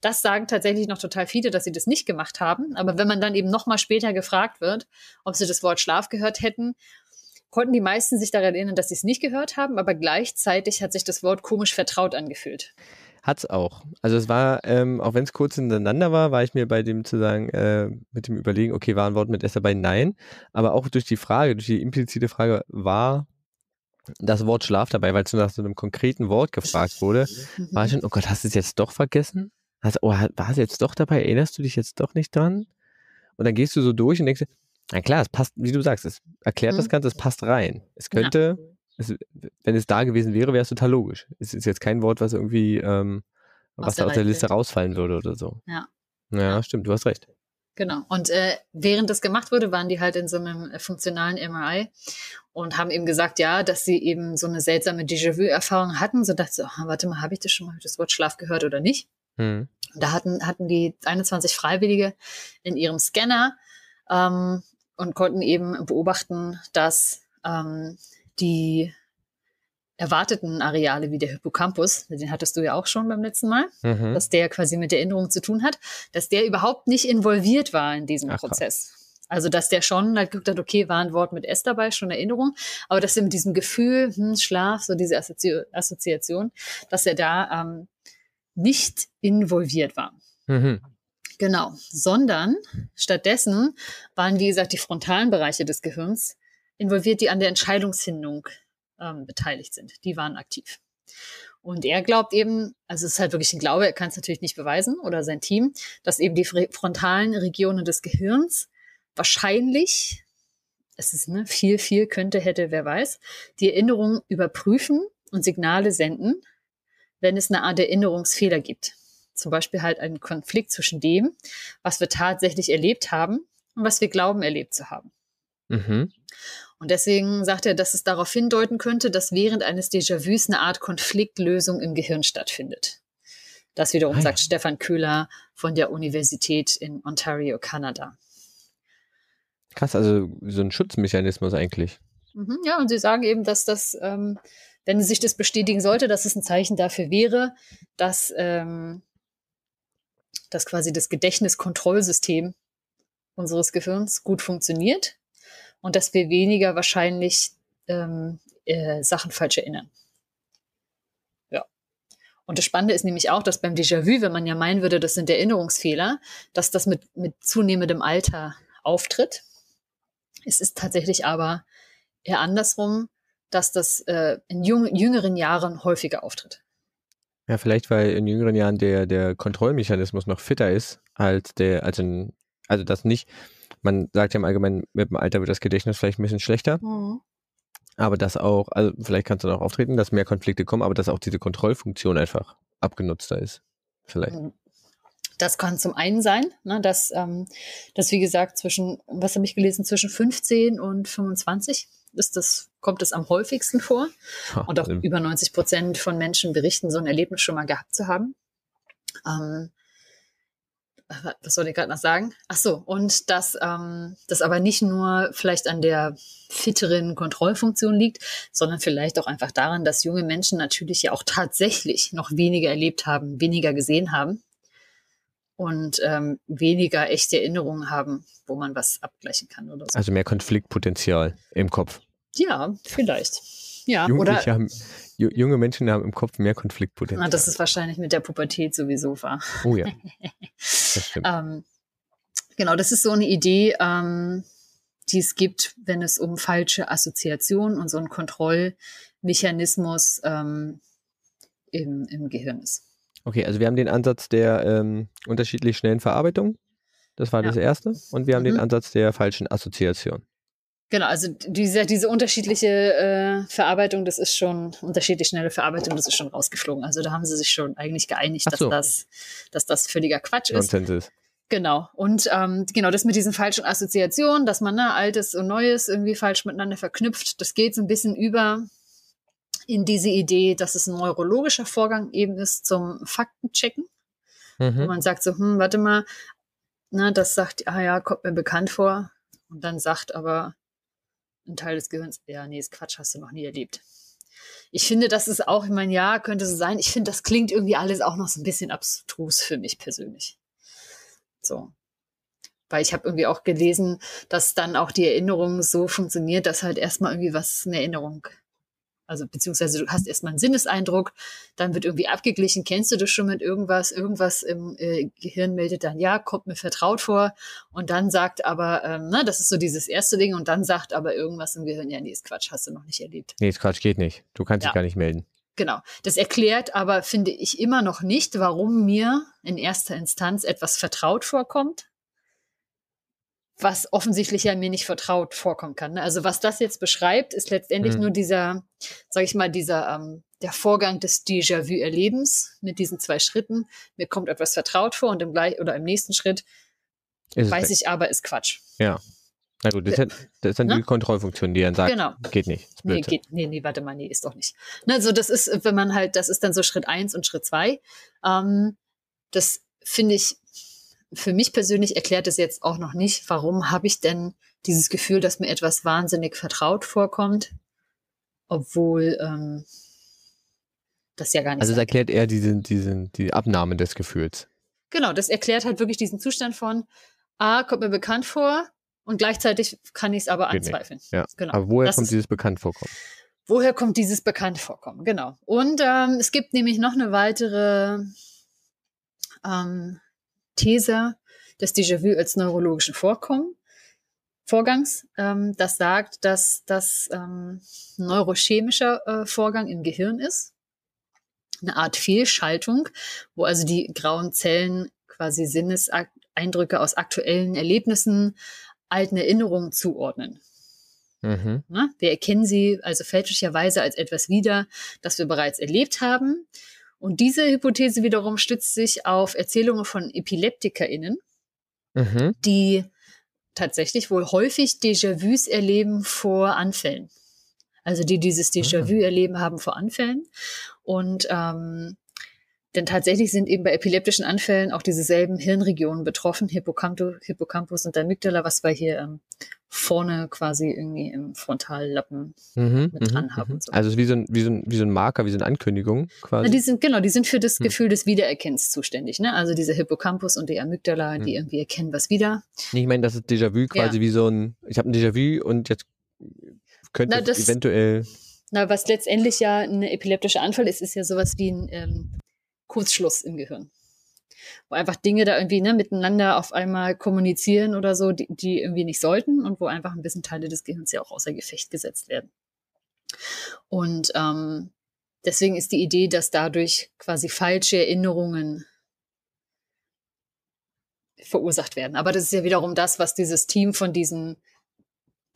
Das sagen tatsächlich noch total viele, dass sie das nicht gemacht haben. Aber wenn man dann eben noch mal später gefragt wird, ob sie das Wort Schlaf gehört hätten, konnten die meisten sich daran erinnern, dass sie es nicht gehört haben. Aber gleichzeitig hat sich das Wort komisch vertraut angefühlt. Hat's auch. Also es war, ähm, auch wenn es kurz hintereinander war, war ich mir bei dem zu sagen, äh, mit dem Überlegen, okay, war ein Wort mit S dabei? Nein. Aber auch durch die Frage, durch die implizite Frage, war das Wort Schlaf dabei, weil es nach so einem konkreten Wort gefragt wurde, war ich schon, oh Gott, hast du es jetzt doch vergessen? Hast, oh, war es jetzt doch dabei? Erinnerst du dich jetzt doch nicht dran? Und dann gehst du so durch und denkst, na klar, es passt, wie du sagst, es erklärt das Mhm. Ganze, es passt rein. Es könnte, es, wenn es da gewesen wäre, wäre es total logisch. Es ist jetzt kein Wort, was irgendwie, ähm, Aus was der da aus der Liste rausfallen würde oder so. Ja. Ja, stimmt, du hast recht. Genau. Und äh, während das gemacht wurde, waren die halt in so einem äh, funktionalen MRI und haben eben gesagt, ja, dass sie eben so eine seltsame Déjà-vu-Erfahrung hatten. So dachte ich so, ah, warte mal, habe ich das schon mal das Wort Schlaf gehört oder nicht? Hm. Da hatten, hatten die 21 Freiwillige in ihrem Scanner ähm, und konnten eben beobachten, dass ähm, die erwarteten Areale wie der Hippocampus, den hattest du ja auch schon beim letzten Mal, Mhm. dass der quasi mit der Erinnerung zu tun hat, dass der überhaupt nicht involviert war in diesem Ach, krass. Prozess. Also, dass der schon halt geguckt hat, okay, war ein Wort mit S dabei, schon Erinnerung, aber dass er mit diesem Gefühl, hm, Schlaf, so diese Assozi Assoziation, dass er da ähm, nicht involviert war. Mhm. Genau, sondern stattdessen waren, wie gesagt, die frontalen Bereiche des Gehirns involviert, die an der Entscheidungsfindung ähm, beteiligt sind. Die waren aktiv. Und er glaubt eben, also es ist halt wirklich ein Glaube, er kann es natürlich nicht beweisen oder sein Team, dass eben die fr- frontalen Regionen des Gehirns wahrscheinlich, es ist ne, viel, viel könnte, hätte, wer weiß, die Erinnerung überprüfen und Signale senden, wenn es eine Art Erinnerungsfehler gibt. Zum Beispiel halt einen Konflikt zwischen dem, was wir tatsächlich erlebt haben und was wir glauben erlebt zu haben. Mhm. Und deswegen sagt er, dass es darauf hindeuten könnte, dass während eines Déjà-vus eine Art Konfliktlösung im Gehirn stattfindet. Das wiederum Ah ja. sagt Stefan Köhler von der Universität in Ontario, Kanada. Krass, also so ein Schutzmechanismus eigentlich. Mhm, ja, und Sie sagen eben, dass das, ähm, wenn sich das bestätigen sollte, dass es ein Zeichen dafür wäre, dass, ähm, dass quasi das Gedächtniskontrollsystem unseres Gehirns gut funktioniert und dass wir weniger wahrscheinlich ähm, äh, Sachen falsch erinnern. Ja. Und das Spannende ist nämlich auch, dass beim Déjà-vu, wenn man ja meinen würde, das sind Erinnerungsfehler, dass das mit, mit zunehmendem Alter auftritt. Es ist tatsächlich aber eher andersrum, dass das äh, in jung, jüngeren Jahren häufiger auftritt. Ja, vielleicht, weil in jüngeren Jahren der, der Kontrollmechanismus noch fitter ist als der, also, in, also das nicht, man sagt ja im Allgemeinen, mit dem Alter wird das Gedächtnis vielleicht ein bisschen schlechter. Mhm. Aber das auch, also vielleicht kannst du auch auftreten, dass mehr Konflikte kommen, aber dass auch diese Kontrollfunktion einfach abgenutzter ist. Vielleicht. Mhm. Das kann zum einen sein, ne, dass, ähm, dass wie gesagt zwischen, was habe ich gelesen, zwischen 15 und 25 ist das, kommt es am häufigsten vor. Und auch über 90 Prozent von Menschen berichten, so ein Erlebnis schon mal gehabt zu haben. Ähm, was soll ich gerade noch sagen? Ach so, und dass ähm, das aber nicht nur vielleicht an der fitteren Kontrollfunktion liegt, sondern vielleicht auch einfach daran, dass junge Menschen natürlich ja auch tatsächlich noch weniger erlebt haben, weniger gesehen haben und ähm, weniger echte Erinnerungen haben, wo man was abgleichen kann oder so. Also mehr Konfliktpotenzial im Kopf. Ja, vielleicht. Ja, oder haben, junge Menschen haben im Kopf mehr Konfliktpotenzial. Ah, das ist wahrscheinlich mit der Pubertät sowieso wahr. Oh ja. Das stimmt. ähm, genau, das ist so eine Idee, ähm, die es gibt, wenn es um falsche Assoziationen und so einen Kontrollmechanismus ähm, im, im Gehirn ist. Okay, also wir haben den Ansatz der ähm, unterschiedlich schnellen Verarbeitung. Das war ja. das erste. Und wir haben mhm. den Ansatz der falschen Assoziation. Genau, also diese, diese unterschiedliche äh, Verarbeitung, das ist schon, unterschiedlich schnelle Verarbeitung, das ist schon rausgeflogen. Also da haben sie sich schon eigentlich geeinigt, so. dass, das, dass das völliger Quatsch ist. Nonsens ist. Genau. Und ähm, genau das mit diesen falschen Assoziationen, dass man ne, Altes und Neues irgendwie falsch miteinander verknüpft, das geht so ein bisschen über in diese Idee, dass es ein neurologischer Vorgang eben ist zum Faktenchecken. Mhm. Wo man sagt so, hm, warte mal, na, das sagt, ah ja, kommt mir bekannt vor. Und dann sagt aber ein Teil des Gehirns, ja, nee, ist Quatsch, hast du noch nie erlebt. Ich finde, das ist auch, ich meine, ja, könnte so sein. Ich finde, das klingt irgendwie alles auch noch so ein bisschen abstrus für mich persönlich. So. Weil ich habe irgendwie auch gelesen, dass dann auch die Erinnerung so funktioniert, dass halt erstmal irgendwie was eine Erinnerung also beziehungsweise du hast erstmal einen Sinneseindruck, dann wird irgendwie abgeglichen, kennst du das schon mit irgendwas, irgendwas im äh, Gehirn meldet dann, ja, kommt mir vertraut vor und dann sagt aber, ähm, na, das ist so dieses erste Ding und dann sagt aber irgendwas im Gehirn, ja, nee, ist Quatsch, hast du noch nicht erlebt. Nee, ist Quatsch, geht nicht. Du kannst ja. dich gar nicht melden. Genau. Das erklärt aber, finde ich, immer noch nicht, warum mir in erster Instanz etwas vertraut vorkommt, was offensichtlich ja mir nicht vertraut vorkommen kann. Ne? Also was das jetzt beschreibt, ist letztendlich mhm. nur dieser, sage ich mal, dieser ähm, der Vorgang des Déjà-vu-Erlebens mit diesen zwei Schritten. Mir kommt etwas vertraut vor und im gleich oder im nächsten Schritt ist weiß ich aber, ist Quatsch. Ja. Na gut, das, ist, ist dann die Kontrollfunktion, die dann sagt, genau. geht nicht. Nee, geht, nee, nee, warte mal, nee, ist doch nicht. Also das ist, wenn man halt, das ist dann so Schritt eins und Schritt zwei. Ähm, das finde ich für mich persönlich erklärt es jetzt auch noch nicht, warum habe ich denn dieses Gefühl, dass mir etwas wahnsinnig vertraut vorkommt, obwohl ähm, das ja gar nicht. Also es erklärt eher diese, diese, die Abnahme des Gefühls. Genau, das erklärt halt wirklich diesen Zustand von, ah, kommt mir bekannt vor und gleichzeitig kann ich es aber Geht anzweifeln. Nicht. Ja. Genau. Aber woher das kommt ist, dieses bekannt vorkommen? Woher kommt dieses bekannt vorkommen? Genau. Und ähm, es gibt nämlich noch eine weitere ähm, These des Déjà-vu als neurologischen Vorkommen. Vorgangs, ähm, das sagt, dass das ähm, neurochemischer äh, Vorgang im Gehirn ist. Eine Art Fehlschaltung, wo also die grauen Zellen quasi Sinneseindrücke aus aktuellen Erlebnissen alten Erinnerungen zuordnen. Mhm. Na, wir erkennen sie also fälschlicherweise als etwas wieder, das wir bereits erlebt haben und diese Hypothese wiederum stützt sich auf Erzählungen von EpileptikerInnen, mhm. die tatsächlich wohl häufig Déjà-vus erleben vor Anfällen. Also die dieses Déjà-vu ah. erleben haben vor Anfällen. Und ähm, denn tatsächlich sind eben bei epileptischen Anfällen auch dieselben Hirnregionen betroffen, Hippocampus, Hippocampus und Amygdala, was wir hier ähm, vorne quasi irgendwie im Frontallappen mhm, mit dran mhm, haben. Mhm. So. Also wie so, ein, wie, so ein, wie so ein Marker, wie so eine Ankündigung quasi. Na, die sind, genau, die sind für das mhm. Gefühl des Wiedererkennens zuständig. Ne? Also diese Hippocampus und die Amygdala, die mhm. irgendwie erkennen was wieder. Ich meine, das ist Déjà-vu quasi ja. wie so ein, ich habe ein Déjà-vu und jetzt könnte Na, das, eventuell na, was letztendlich ja ein epileptischer Anfall ist, ist ja sowas wie ein ähm, Kurzschluss im Gehirn. Wo einfach Dinge da irgendwie ne, miteinander auf einmal kommunizieren oder so, die, die irgendwie nicht sollten und wo einfach ein bisschen Teile des Gehirns ja auch außer Gefecht gesetzt werden. Und ähm, deswegen ist die Idee, dass dadurch quasi falsche Erinnerungen verursacht werden. Aber das ist ja wiederum das, was dieses Team von diesen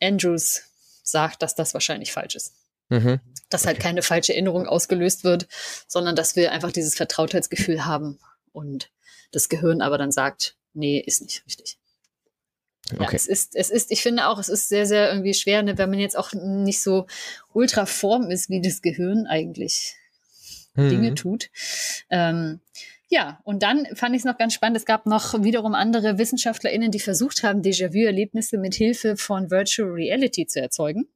Andrews sagt, dass das wahrscheinlich falsch ist. Mhm. Dass halt keine falsche Erinnerung ausgelöst wird, sondern dass wir einfach dieses Vertrautheitsgefühl haben und das Gehirn aber dann sagt, nee, ist nicht richtig. Okay. Ja, es ist, es ist, ich finde auch, es ist sehr, sehr irgendwie schwer, ne, wenn man jetzt auch nicht so ultraform ist, wie das Gehirn eigentlich mhm. Dinge tut. Ähm, ja, und dann fand ich es noch ganz spannend. Es gab noch wiederum andere WissenschaftlerInnen, die versucht haben, Déjà-vu-Erlebnisse mit Hilfe von Virtual Reality zu erzeugen.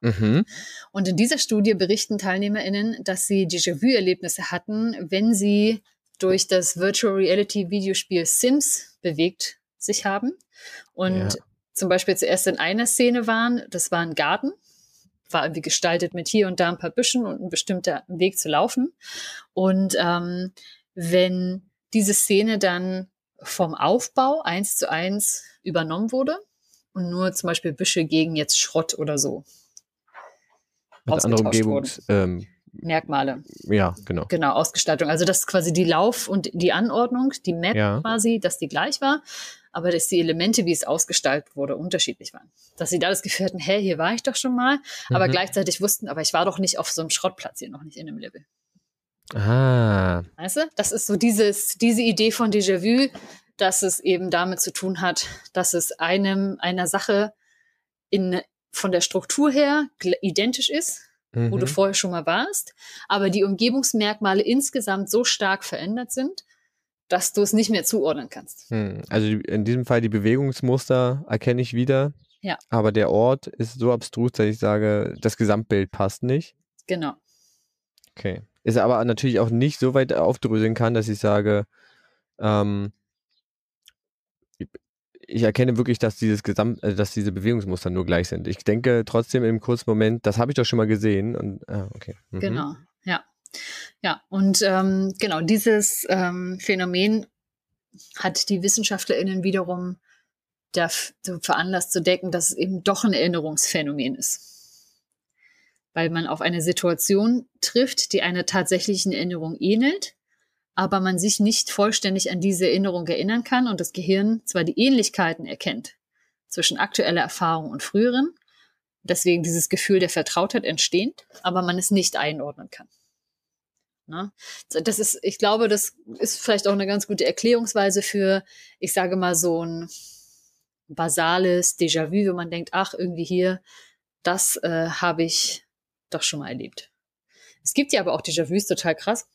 Mhm. Und in dieser Studie berichten TeilnehmerInnen, dass sie Déjà-vu-Erlebnisse hatten, wenn sie durch das Virtual Reality Videospiel Sims bewegt sich haben. Und ja. zum Beispiel zuerst in einer Szene waren, das war ein Garten, war irgendwie gestaltet mit hier und da ein paar Büschen und ein bestimmter Weg zu laufen. Und ähm, wenn diese Szene dann vom Aufbau eins zu eins übernommen wurde und nur zum Beispiel Büsche gegen jetzt Schrott oder so mit andere Umgebungs, ähm, Merkmale. Ja, genau. Genau, Ausgestaltung. Also das ist quasi die Lauf- und die Anordnung, die Map ja. quasi, dass die gleich war, aber dass die Elemente, wie es ausgestaltet wurde, unterschiedlich waren. Dass sie da das Gefühl hatten, hey, hier war ich doch schon mal, aber mhm. gleichzeitig wussten, aber ich war doch nicht auf so einem Schrottplatz hier, noch nicht in einem Level. Ah. Weißt du? Das ist so dieses, diese Idee von Déjà-vu, dass es eben damit zu tun hat, dass es einem, einer Sache in von der Struktur her identisch ist, mhm. wo du mhm. vorher schon mal warst, aber die Umgebungsmerkmale insgesamt so stark verändert sind, dass du es nicht mehr zuordnen kannst. Hm. Also in diesem Fall die Bewegungsmuster erkenne ich wieder. Ja. Aber der Ort ist so abstrus, dass ich sage, das Gesamtbild passt nicht. Genau. Okay. Ist aber natürlich auch nicht so weit aufdröseln kann, dass ich sage, ähm, ich erkenne wirklich, dass dieses Gesamt, äh, dass diese Bewegungsmuster nur gleich sind. Ich denke trotzdem im kurzen Moment, das habe ich doch schon mal gesehen. Und ah, okay. Mhm. Genau, ja. Ja, und ähm, genau, dieses ähm, Phänomen hat die WissenschaftlerInnen wiederum dazu veranlasst zu decken, dass es eben doch ein Erinnerungsphänomen ist. Weil man auf eine Situation trifft, die einer tatsächlichen Erinnerung ähnelt, aber man sich nicht vollständig an diese Erinnerung erinnern kann und das Gehirn zwar die Ähnlichkeiten erkennt zwischen aktueller Erfahrung und früheren, deswegen dieses Gefühl der Vertrautheit entsteht, aber man es nicht einordnen kann. Ne? Das ist, ich glaube, das ist vielleicht auch eine ganz gute Erklärungsweise für, ich sage mal, so ein basales Déjà-vu, wo man denkt, ach, irgendwie hier, das äh, habe ich doch schon mal erlebt. Es gibt ja aber auch Déjà-vus, total krass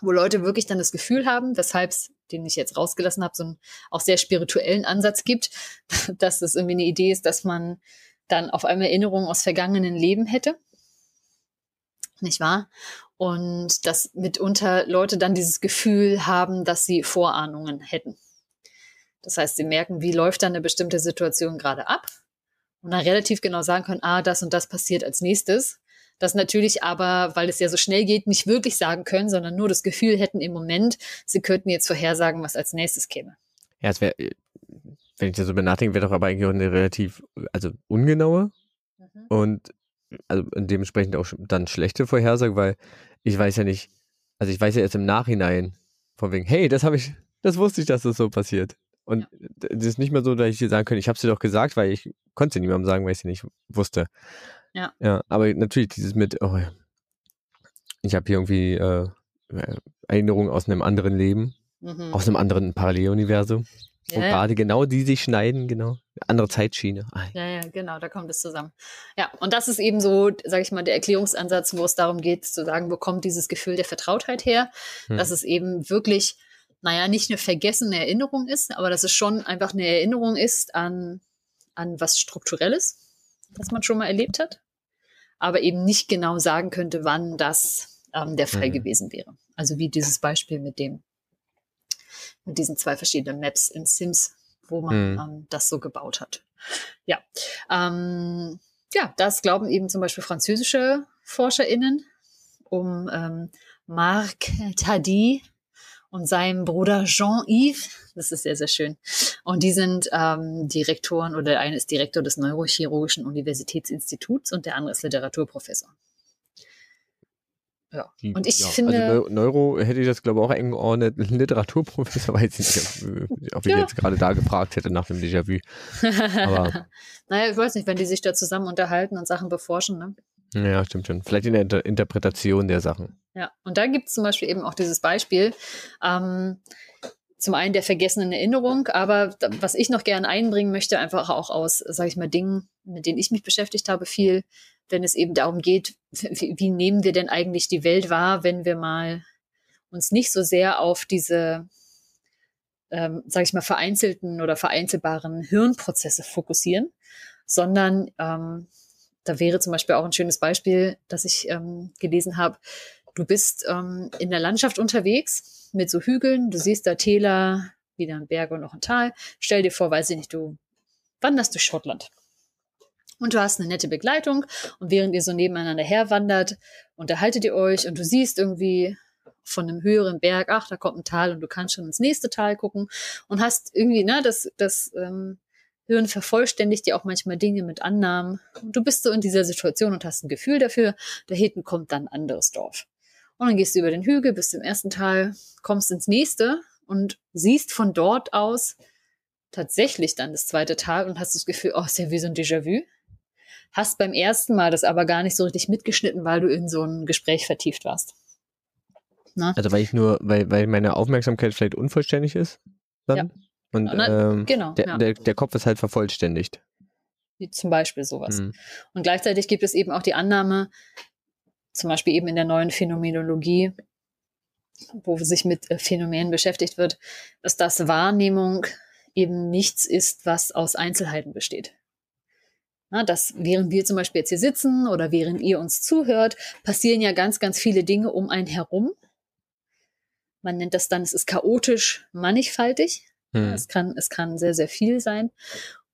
wo Leute wirklich dann das Gefühl haben, weshalb es, den ich jetzt rausgelassen habe, so einen auch sehr spirituellen Ansatz gibt, dass das irgendwie eine Idee ist, dass man dann auf einmal Erinnerungen aus vergangenen Leben hätte. Nicht wahr? Und dass mitunter Leute dann dieses Gefühl haben, dass sie Vorahnungen hätten. Das heißt, sie merken, wie läuft dann eine bestimmte Situation gerade ab und dann relativ genau sagen können, ah, das und das passiert als nächstes das natürlich aber, weil es ja so schnell geht, nicht wirklich sagen können, sondern nur das Gefühl hätten im Moment, sie könnten jetzt vorhersagen, was als nächstes käme. Ja, es wäre, wenn ich das so benachdenke, wäre doch aber eigentlich auch eine relativ, also ungenaue mhm. und also dementsprechend auch dann schlechte Vorhersage, weil ich weiß ja nicht, also ich weiß ja erst im Nachhinein von wegen, hey, das habe ich, das wusste ich, dass das so passiert. Und ja. das ist nicht mehr so, dass ich dir sagen könnte, ich habe es dir doch gesagt, weil ich konnte es niemandem sagen, weil ich es nicht wusste. Ja. Ja, aber natürlich dieses mit, oh, ich habe hier irgendwie äh, Erinnerungen aus einem anderen Leben mhm. aus einem anderen Paralleluniversum. Ja, und gerade genau die sich schneiden, genau. Andere Zeitschiene. Ah, ja, ja, genau, da kommt es zusammen. Ja, und das ist eben so, sage ich mal, der Erklärungsansatz, wo es darum geht, zu sagen, wo kommt dieses Gefühl der Vertrautheit her? Hm. Dass es eben wirklich, naja, nicht eine vergessene Erinnerung ist, aber dass es schon einfach eine Erinnerung ist an, an was Strukturelles, was man schon mal erlebt hat, aber eben nicht genau sagen könnte, wann das ähm, der Fall hm. gewesen wäre. Also wie dieses Beispiel mit dem mit diesen zwei verschiedenen Maps in Sims, wo man mhm. ähm, das so gebaut hat. Ja, ähm, ja, das glauben eben zum Beispiel französische ForscherInnen um ähm, Marc Tadi und seinem Bruder Jean-Yves. Das ist sehr, sehr schön. Und die sind ähm, Direktoren oder der eine ist Direktor des Neurochirurgischen Universitätsinstituts und der andere ist Literaturprofessor. Ja. Die, und ich ja, finde. Also Neuro hätte ich das, glaube ich, auch eingeordnet. Literaturprofessor weiß ich nicht, ob ich ja. jetzt gerade da gefragt hätte nach dem Déjà-vu. Naja, ich weiß nicht, wenn die sich da zusammen unterhalten und Sachen beforschen, ne? Ja, stimmt schon. Vielleicht in der Inter Interpretation der Sachen. Ja, und da gibt es zum Beispiel eben auch dieses Beispiel. Ähm, zum einen der vergessenen Erinnerung, aber was ich noch gerne einbringen möchte, einfach auch aus, sage ich mal, Dingen, mit denen ich mich beschäftigt habe, viel, wenn es eben darum geht, wie, wie nehmen wir denn eigentlich die Welt wahr, wenn wir mal uns nicht so sehr auf diese, ähm, sage ich mal, vereinzelten oder vereinzelbaren Hirnprozesse fokussieren, sondern ähm, da wäre zum Beispiel auch ein schönes Beispiel, das ich ähm, gelesen habe. Du bist ähm, in der Landschaft unterwegs mit so Hügeln, du siehst da Täler, wieder ein Berg und noch ein Tal. Stell dir vor, weiß ich nicht, du wanderst durch Schottland. Und du hast eine nette Begleitung. Und während ihr so nebeneinander herwandert, unterhaltet ihr euch und du siehst irgendwie von einem höheren Berg, ach, da kommt ein Tal und du kannst schon ins nächste Tal gucken und hast irgendwie, ne, das, das ähm, Hirn vervollständigt dir auch manchmal Dinge mit Annahmen. Und du bist so in dieser Situation und hast ein Gefühl dafür, da hinten kommt dann ein anderes Dorf. Und dann gehst du über den Hügel, bist im ersten Tal, kommst ins nächste und siehst von dort aus tatsächlich dann das zweite Tal und hast das Gefühl, oh, ist ja wie so ein Déjà-vu hast beim ersten Mal das aber gar nicht so richtig mitgeschnitten, weil du in so ein Gespräch vertieft warst. Na? Also weil ich nur, weil, weil meine Aufmerksamkeit vielleicht unvollständig ist. Dann? Ja. Und ähm, genau, der, ja. der, der Kopf ist halt vervollständigt. Wie zum Beispiel sowas. Mhm. Und gleichzeitig gibt es eben auch die Annahme, zum Beispiel eben in der neuen Phänomenologie, wo sich mit äh, Phänomenen beschäftigt wird, dass das Wahrnehmung eben nichts ist, was aus Einzelheiten besteht. Na, dass während wir zum Beispiel jetzt hier sitzen oder während ihr uns zuhört, passieren ja ganz, ganz viele Dinge um einen herum. Man nennt das dann, es ist chaotisch mannigfaltig. Hm. Es, kann, es kann sehr, sehr viel sein.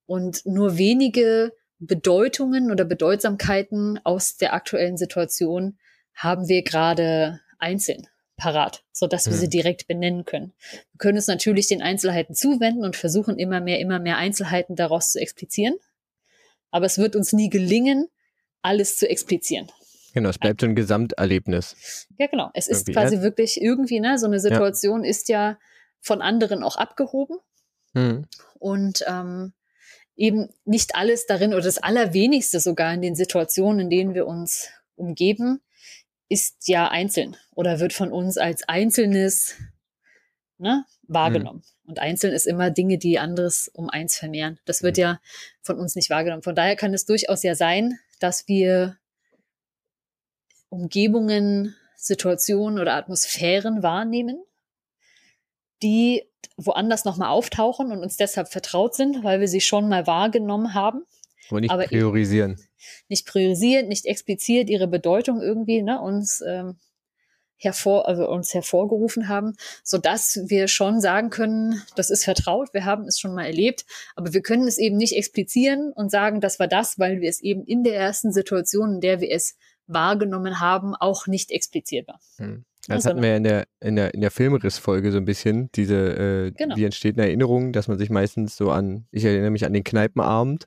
Und nur wenige Bedeutungen oder Bedeutsamkeiten aus der aktuellen Situation haben wir gerade einzeln parat, so dass wir sie direkt benennen können. Wir können uns natürlich den Einzelheiten zuwenden und versuchen immer mehr, immer mehr Einzelheiten daraus zu explizieren. Aber es wird uns nie gelingen, alles zu explizieren. Genau, es bleibt so ein Gesamterlebnis. Ja, genau. Es ist quasi wirklich irgendwie, ne, so eine Situation ja. ist ja von anderen auch abgehoben. Hm. Und ähm, eben nicht alles darin oder das Allerwenigste sogar in den Situationen, in denen wir uns umgeben, ist ja einzeln oder wird von uns als Einzelnes ne, wahrgenommen. Hm. Und einzeln ist immer Dinge, die anderes um eins vermehren. Das wird mhm. ja von uns nicht wahrgenommen. Von daher kann es durchaus ja sein, dass wir Umgebungen, Situationen oder Atmosphären wahrnehmen, die woanders nochmal auftauchen und uns deshalb vertraut sind, weil wir sie schon mal wahrgenommen haben. Aber nicht aber priorisieren. Nicht priorisieren, nicht explizit ihre Bedeutung irgendwie ne, uns ähm, hervor, also uns hervorgerufen haben, so dass wir schon sagen können, das ist vertraut, wir haben es schon mal erlebt, aber wir können es eben nicht explizieren und sagen, das war das, weil wir es eben in der ersten Situation, in der wir es wahrgenommen haben, auch nicht expliziert war. Hm. Das hatten wir ja in der, in der, in der Filmriss-Folge so ein bisschen, diese, äh, genau. wie entsteht eine Erinnerung, dass man sich meistens so an, ich erinnere mich an den Kneipenabend,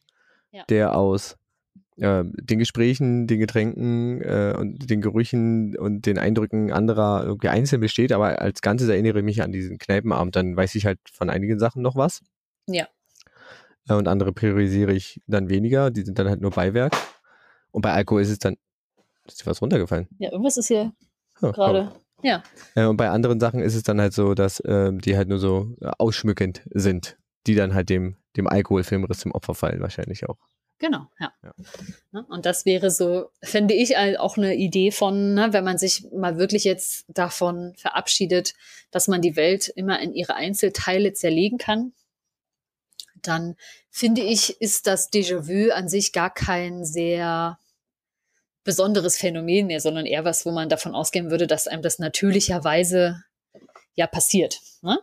ja. der aus äh, den Gesprächen, den Getränken äh, und den Gerüchen und den Eindrücken anderer irgendwie einzeln besteht, aber als Ganzes erinnere ich mich an diesen Kneipenabend, dann weiß ich halt von einigen Sachen noch was. Ja. Äh, und andere priorisiere ich dann weniger, die sind dann halt nur Beiwerk. Und bei Alkohol ist es dann, ist was runtergefallen? Ja, irgendwas ist hier oh, gerade. Ja. Äh, und bei anderen Sachen ist es dann halt so, dass äh, die halt nur so äh, ausschmückend sind, die dann halt dem, dem Alkoholfilmriss zum Opfer fallen, wahrscheinlich auch. Genau, ja. Ja. Ne, Und das wäre so, fände ich auch eine Idee von, ne, wenn man sich mal wirklich jetzt davon verabschiedet, dass man die Welt immer in ihre Einzelteile zerlegen kann, dann finde ich, ist das Déjà-vu an sich gar kein sehr besonderes Phänomen mehr, sondern eher was, wo man davon ausgehen würde, dass einem das natürlicherweise ja passiert. Ne?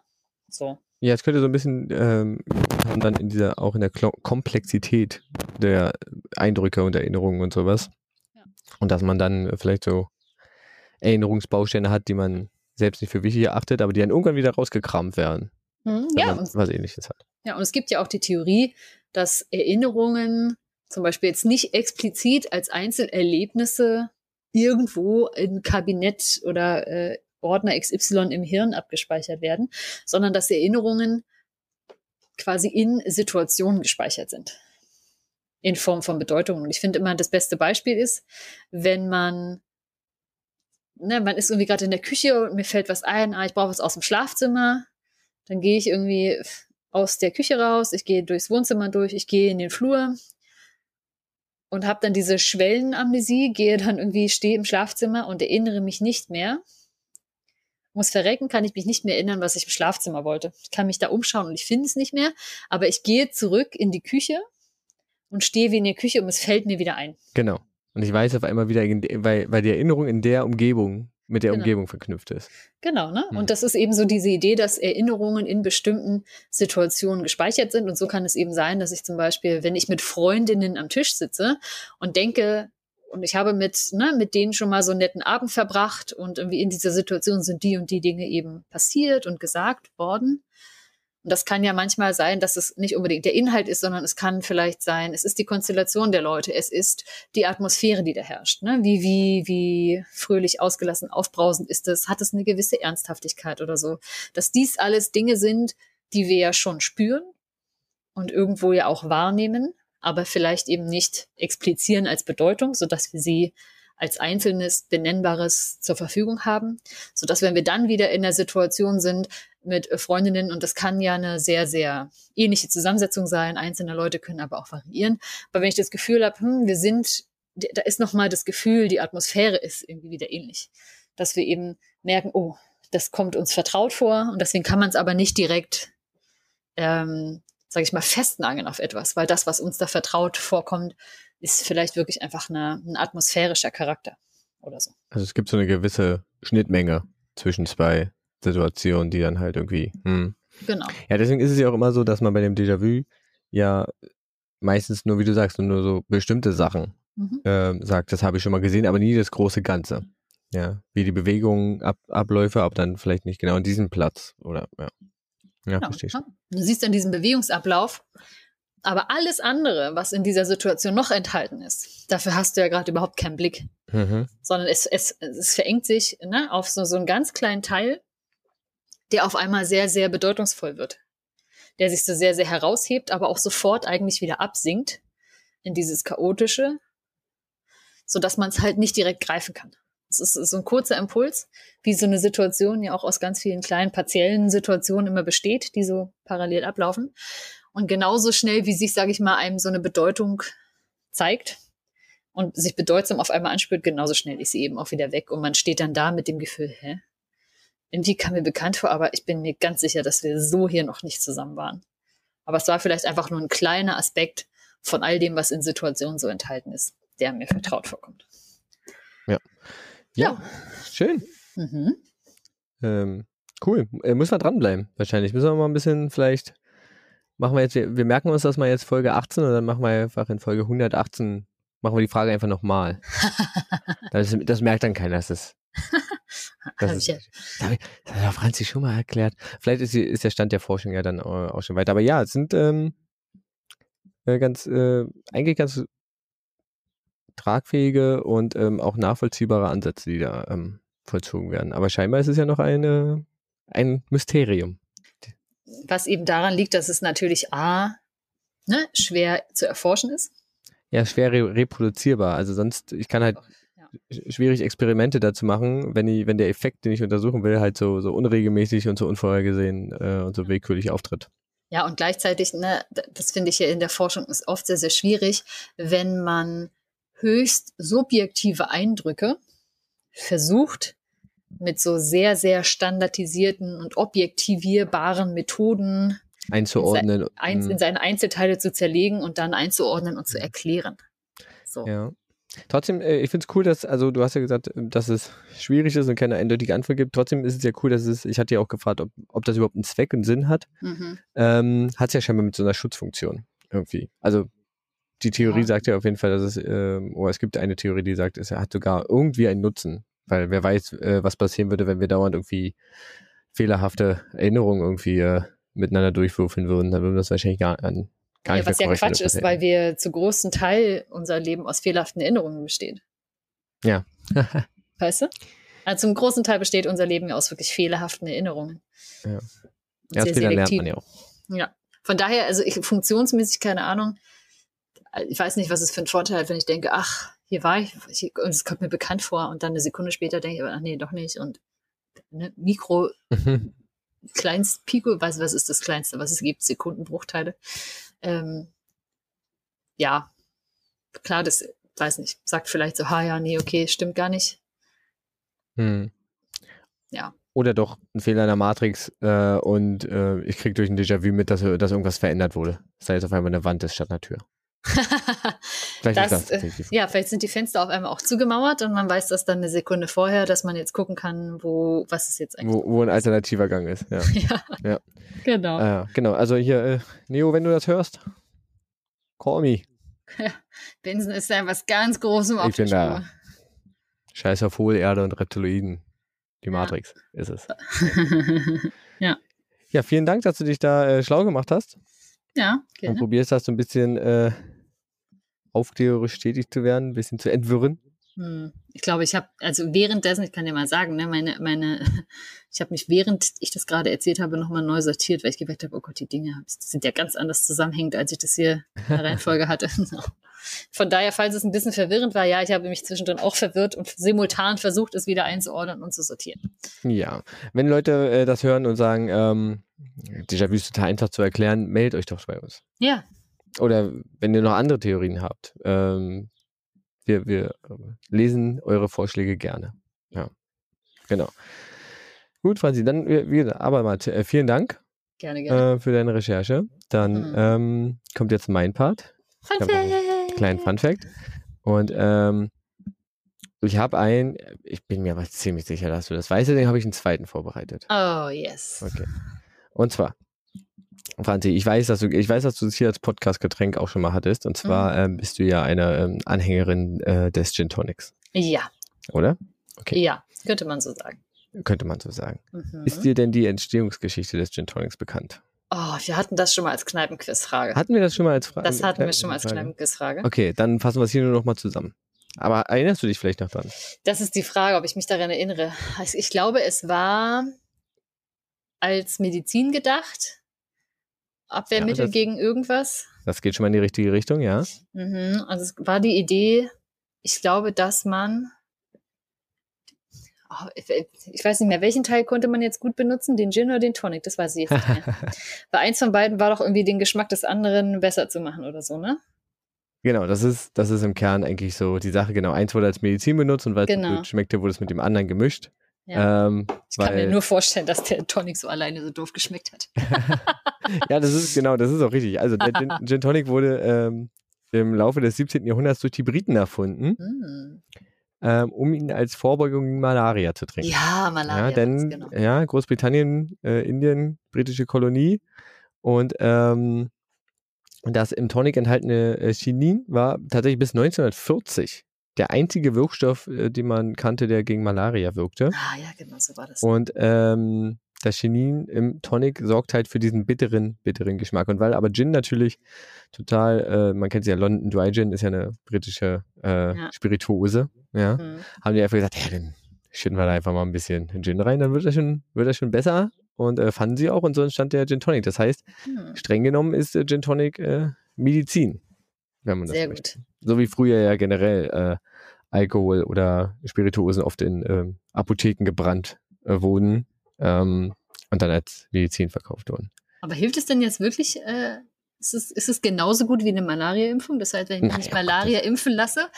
So. Ja, es könnte so ein bisschen ähm, haben dann in dieser, auch in der Komplexität der Eindrücke und Erinnerungen und sowas. Ja. Und dass man dann vielleicht so Erinnerungsbausteine hat, die man selbst nicht für wichtig erachtet, aber die dann irgendwann wieder rausgekramt werden. Hm, Ja, man und was ähnliches hat. Ja, und es gibt ja auch die Theorie, dass Erinnerungen zum Beispiel jetzt nicht explizit als Einzelerlebnisse irgendwo im Kabinett oder äh, Ordner XY im Hirn abgespeichert werden, sondern dass Erinnerungen quasi in Situationen gespeichert sind. In Form von Bedeutungen. Und ich finde immer, das beste Beispiel ist, wenn man, ne, man ist irgendwie gerade in der Küche und mir fällt was ein, ah, ich brauche was aus dem Schlafzimmer. Dann gehe ich irgendwie aus der Küche raus, ich gehe durchs Wohnzimmer durch, ich gehe in den Flur und habe dann diese Schwellenamnesie, gehe dann irgendwie, stehe im Schlafzimmer und erinnere mich nicht mehr. Muss verrecken, kann ich mich nicht mehr erinnern, was ich im Schlafzimmer wollte. Ich kann mich da umschauen und ich finde es nicht mehr, aber ich gehe zurück in die Küche und stehe wie in der Küche und es fällt mir wieder ein. Genau. Und ich weiß auf einmal wieder, weil, weil die Erinnerung in der Umgebung mit der Genau. Umgebung verknüpft ist. Genau, ne? Hm. Und das ist eben so diese Idee, dass Erinnerungen in bestimmten Situationen gespeichert sind. Und so kann es eben sein, dass ich zum Beispiel, wenn ich mit Freundinnen am Tisch sitze und denke, und ich habe mit, ne, mit denen schon mal so einen netten Abend verbracht und irgendwie in dieser Situation sind die und die Dinge eben passiert und gesagt worden. Und das kann ja manchmal sein, dass es nicht unbedingt der Inhalt ist, sondern es kann vielleicht sein, es ist die Konstellation der Leute, es ist die Atmosphäre, die da herrscht. Ne? Wie, wie, wie fröhlich, ausgelassen, aufbrausend ist es? Hat es eine gewisse Ernsthaftigkeit oder so? Dass dies alles Dinge sind, die wir ja schon spüren und irgendwo ja auch wahrnehmen, aber vielleicht eben nicht explizieren als Bedeutung, sodass wir sie als einzelnes Benennbares zur Verfügung haben, sodass wenn wir dann wieder in der Situation sind mit äh, Freundinnen, und das kann ja eine sehr, sehr ähnliche Zusammensetzung sein, einzelne Leute können aber auch variieren, aber wenn ich das Gefühl habe, hm, wir sind, da ist nochmal das Gefühl, die Atmosphäre ist irgendwie wieder ähnlich, dass wir eben merken, oh, das kommt uns vertraut vor und deswegen kann man es aber nicht direkt ähm, sage ich mal, festnageln auf etwas, weil das, was uns da vertraut vorkommt, ist vielleicht wirklich einfach eine, ein atmosphärischer Charakter oder so. Also es gibt so eine gewisse Schnittmenge zwischen zwei Situationen, die dann halt irgendwie. Hm. Genau. Ja, deswegen ist es ja auch immer so, dass man bei dem Déjà-vu ja meistens nur, wie du sagst, nur so bestimmte Sachen Mhm. ähm, sagt, das habe ich schon mal gesehen, aber nie das große Ganze. Ja, wie die Bewegungen, Ab Abläufe, aber dann vielleicht nicht genau an diesem Platz oder ja. Ja, Genau. verstehe schon. Ja. Du siehst dann diesen Bewegungsablauf, aber alles andere, was in dieser Situation noch enthalten ist, dafür hast du ja gerade überhaupt keinen Blick, Mhm. sondern es, es, es verengt sich ne, auf so, so einen ganz kleinen Teil, der auf einmal sehr, sehr bedeutungsvoll wird. Der sich so sehr, sehr heraushebt, aber auch sofort eigentlich wieder absinkt in dieses Chaotische, sodass man es halt nicht direkt greifen kann. Es ist so ein kurzer Impuls, wie so eine Situation ja auch aus ganz vielen kleinen partiellen Situationen immer besteht, die so parallel ablaufen. Und genauso schnell, wie sich, sage ich mal, einem so eine Bedeutung zeigt und sich bedeutsam auf einmal anspürt, genauso schnell ist sie eben auch wieder weg. Und man steht dann da mit dem Gefühl, hä? Irgendwie kam mir bekannt vor, aber ich bin mir ganz sicher, dass wir so hier noch nicht zusammen waren. Aber es war vielleicht einfach nur ein kleiner Aspekt von all dem, was in Situationen so enthalten ist, der mir vertraut vorkommt. Ja, schön. Mhm. Ähm, cool. Äh, müssen wir dranbleiben, wahrscheinlich. Müssen wir mal ein bisschen vielleicht, machen wir jetzt, wir, wir merken uns das mal jetzt Folge 18 und dann machen wir einfach in Folge 118, machen wir die Frage einfach nochmal. das, das merkt dann keiner, dass es. Das ist, das habe ich- das hat Franzi schon mal erklärt. Vielleicht ist, ist der Stand der Forschung ja dann auch schon weiter. Aber ja, es sind ähm, äh, ganz, äh, eigentlich ganz tragfähige und ähm, auch nachvollziehbare Ansätze, die da ähm, vollzogen werden. Aber scheinbar ist es ja noch eine, ein Mysterium. Was eben daran liegt, dass es natürlich A, ne, schwer zu erforschen ist. Ja, schwer re reproduzierbar. Also sonst, ich kann halt. Schwierig, Experimente da zu machen, wenn, ich, wenn der Effekt, den ich untersuchen will, halt so, so unregelmäßig und so unvorhergesehen äh, und so willkürlich auftritt. Ja, und gleichzeitig, ne, das finde ich ja in der Forschung ist oft sehr, sehr schwierig, wenn man höchst subjektive Eindrücke versucht, mit so sehr, sehr standardisierten und objektivierbaren Methoden einzuordnen. In, sein, in seine Einzelteile zu zerlegen und dann einzuordnen und zu erklären. So. Ja. Trotzdem, äh, ich finde es cool, dass, also du hast ja gesagt, dass es schwierig ist und keine eindeutige Antwort gibt. Trotzdem ist es ja cool, dass es, ich hatte ja auch gefragt, ob, ob das überhaupt einen Zweck und Sinn hat. Mhm. Ähm, hat es ja scheinbar mit so einer Schutzfunktion irgendwie. Also die Theorie ja. sagt ja auf jeden Fall, dass es, äh, oder es gibt eine Theorie, die sagt, es hat sogar irgendwie einen Nutzen. Weil wer weiß, äh, was passieren würde, wenn wir dauernd irgendwie fehlerhafte Erinnerungen irgendwie äh, miteinander durchwürfeln würden, dann würden wir das wahrscheinlich gar, an, ja, Was ja Quatsch ist, weil wir zu großen Teil unser Leben aus fehlerhaften Erinnerungen besteht. Ja. weißt du? Also zum großen Teil besteht unser Leben aus wirklich fehlerhaften Erinnerungen. Ja. Ja, sehr Fehler lernt man ja auch. Ja. Von daher, also ich, funktionsmäßig, keine Ahnung, ich weiß nicht, was es für einen Vorteil hat, wenn ich denke, ach, hier war ich, ich und es kommt mir bekannt vor und dann eine Sekunde später denke ich, ach nee, doch nicht und ne, Mikro, mhm. kleinst Pico, weiß was ist das kleinste, was es gibt, Sekundenbruchteile. Ähm, ja, klar, das weiß nicht, sagt vielleicht so, ha ja, nee, okay, stimmt gar nicht. Hm. Ja. Oder doch ein Fehler in der Matrix äh, und äh, ich kriege durch ein Déjà-vu mit, dass, dass irgendwas verändert wurde. Dass da jetzt auf einmal eine Wand ist statt einer Tür. vielleicht das, das äh, ja, vielleicht sind die Fenster auf einmal auch zugemauert und man weiß das dann eine Sekunde vorher, dass man jetzt gucken kann, wo, was ist jetzt eigentlich. Wo, wo ein alternativer Gang ist, ja. ja, ja. Genau. Äh, genau, also hier, äh, Neo, wenn du das hörst, call me. Ja, Benson ist ja was ganz Großem auf ich bin da. Scheiß auf Hohlerde und Reptiloiden. Die Matrix ja. ist es. ja. Ja, vielen Dank, dass du dich da äh, schlau gemacht hast. Ja, gerne. Und probierst hast, so ein bisschen äh, aufklärerisch tätig zu werden, ein bisschen zu entwirren. Hm. Ich glaube, ich habe, also währenddessen, ich kann dir mal sagen, ne, meine, meine, ich habe mich, während ich das gerade erzählt habe, nochmal neu sortiert, weil ich gemerkt habe, oh Gott, die Dinge sind ja ganz anders zusammenhängend, als ich das hier in der Reihenfolge hatte. Von daher, falls es ein bisschen verwirrend war, ja, ich habe mich zwischendrin auch verwirrt und simultan versucht, es wieder einzuordnen und zu sortieren. Ja, wenn Leute äh, das hören und sagen, ähm, Déjà-vu ist total einfach zu erklären, meldet euch doch bei uns. Ja. Oder wenn ihr noch andere Theorien habt. Ähm, wir, wir äh, lesen eure Vorschläge gerne. Ja, genau. Gut, Franzi, dann wieder, aber mal äh, vielen Dank. Gerne, gerne. Äh, für deine Recherche. Dann mhm. ähm, kommt jetzt mein Part. Fun Fact. Kleinen Fun Fact. Und ähm, ich habe einen, ich bin mir aber ziemlich sicher, dass du das weißt, deswegen habe ich einen zweiten vorbereitet. Oh, yes. Okay. Und zwar, Franzi, ich weiß, dass du, ich weiß, dass du es hier als Podcast-Getränk auch schon mal hattest. Und zwar mhm. ähm, bist du ja eine ähm, Anhängerin äh, des Gin Tonics. Ja. Oder? Okay. Ja, könnte man so sagen. Könnte man so sagen. Mhm. Ist dir denn die Entstehungsgeschichte des Gin Tonics bekannt? Oh, wir hatten das schon mal als Kneipenquizfrage. Hatten wir das schon mal als Frage? Das hatten wir schon mal als Kneipenquizfrage. Okay, dann fassen wir es hier nur noch mal zusammen. Aber erinnerst du dich vielleicht noch dran? Das ist die Frage, ob ich mich daran erinnere. Also ich glaube, es war als Medizin gedacht. Abwehrmittel ja, gegen irgendwas. Das geht schon mal in die richtige Richtung, ja. Mhm, also es war die Idee, ich glaube, dass man, oh, ich weiß nicht mehr, welchen Teil konnte man jetzt gut benutzen, den Gin oder den Tonic, das weiß ich jetzt nicht mehr. Bei eins von beiden war doch irgendwie den Geschmack des anderen besser zu machen oder so, ne? Genau, das ist, das ist im Kern eigentlich so die Sache. Genau, eins wurde als Medizin benutzt und weil es genau. gut schmeckte, wurde es mit dem anderen gemischt. Ja. Ähm, ich kann mir nur vorstellen, dass der Tonic so alleine so doof geschmeckt hat. ja, das ist genau, das ist auch richtig. Also der Gin, Gin Tonic wurde ähm, im Laufe des 17. Jahrhunderts durch die Briten erfunden, mm. ähm, um ihn als Vorbeugung gegen Malaria zu trinken. Ja, Malaria. Ja, denn genau. ja, Großbritannien, äh, Indien, britische Kolonie und ähm, das im Tonic enthaltene äh, Chinin war tatsächlich bis 1940 der einzige Wirkstoff, äh, den man kannte, der gegen Malaria wirkte. Ah ja, genau, so war das. Und ähm, das Chinin im Tonic sorgt halt für diesen bitteren, bitteren Geschmack. Und weil aber Gin natürlich total, äh, man kennt sie ja, London Dry Gin ist ja eine britische äh, ja. Spirituose, ja, mhm. haben die einfach gesagt, ja, dann schütten wir da einfach mal ein bisschen Gin rein, dann wird das schon, wird das schon besser. Und äh, fanden sie auch und so entstand der Gin Tonic. Das heißt, mhm. streng genommen ist äh, Gin Tonic äh, Medizin wenn man das Sehr möchte. gut. So wie früher ja generell äh, Alkohol oder Spirituosen oft in ähm, Apotheken gebrannt äh, wurden ähm, und dann als Medizin verkauft wurden. Aber hilft es denn jetzt wirklich? Äh, ist, es, ist es genauso gut wie eine Malaria-Impfung? Das heißt, wenn ich mich Malaria impfen lasse,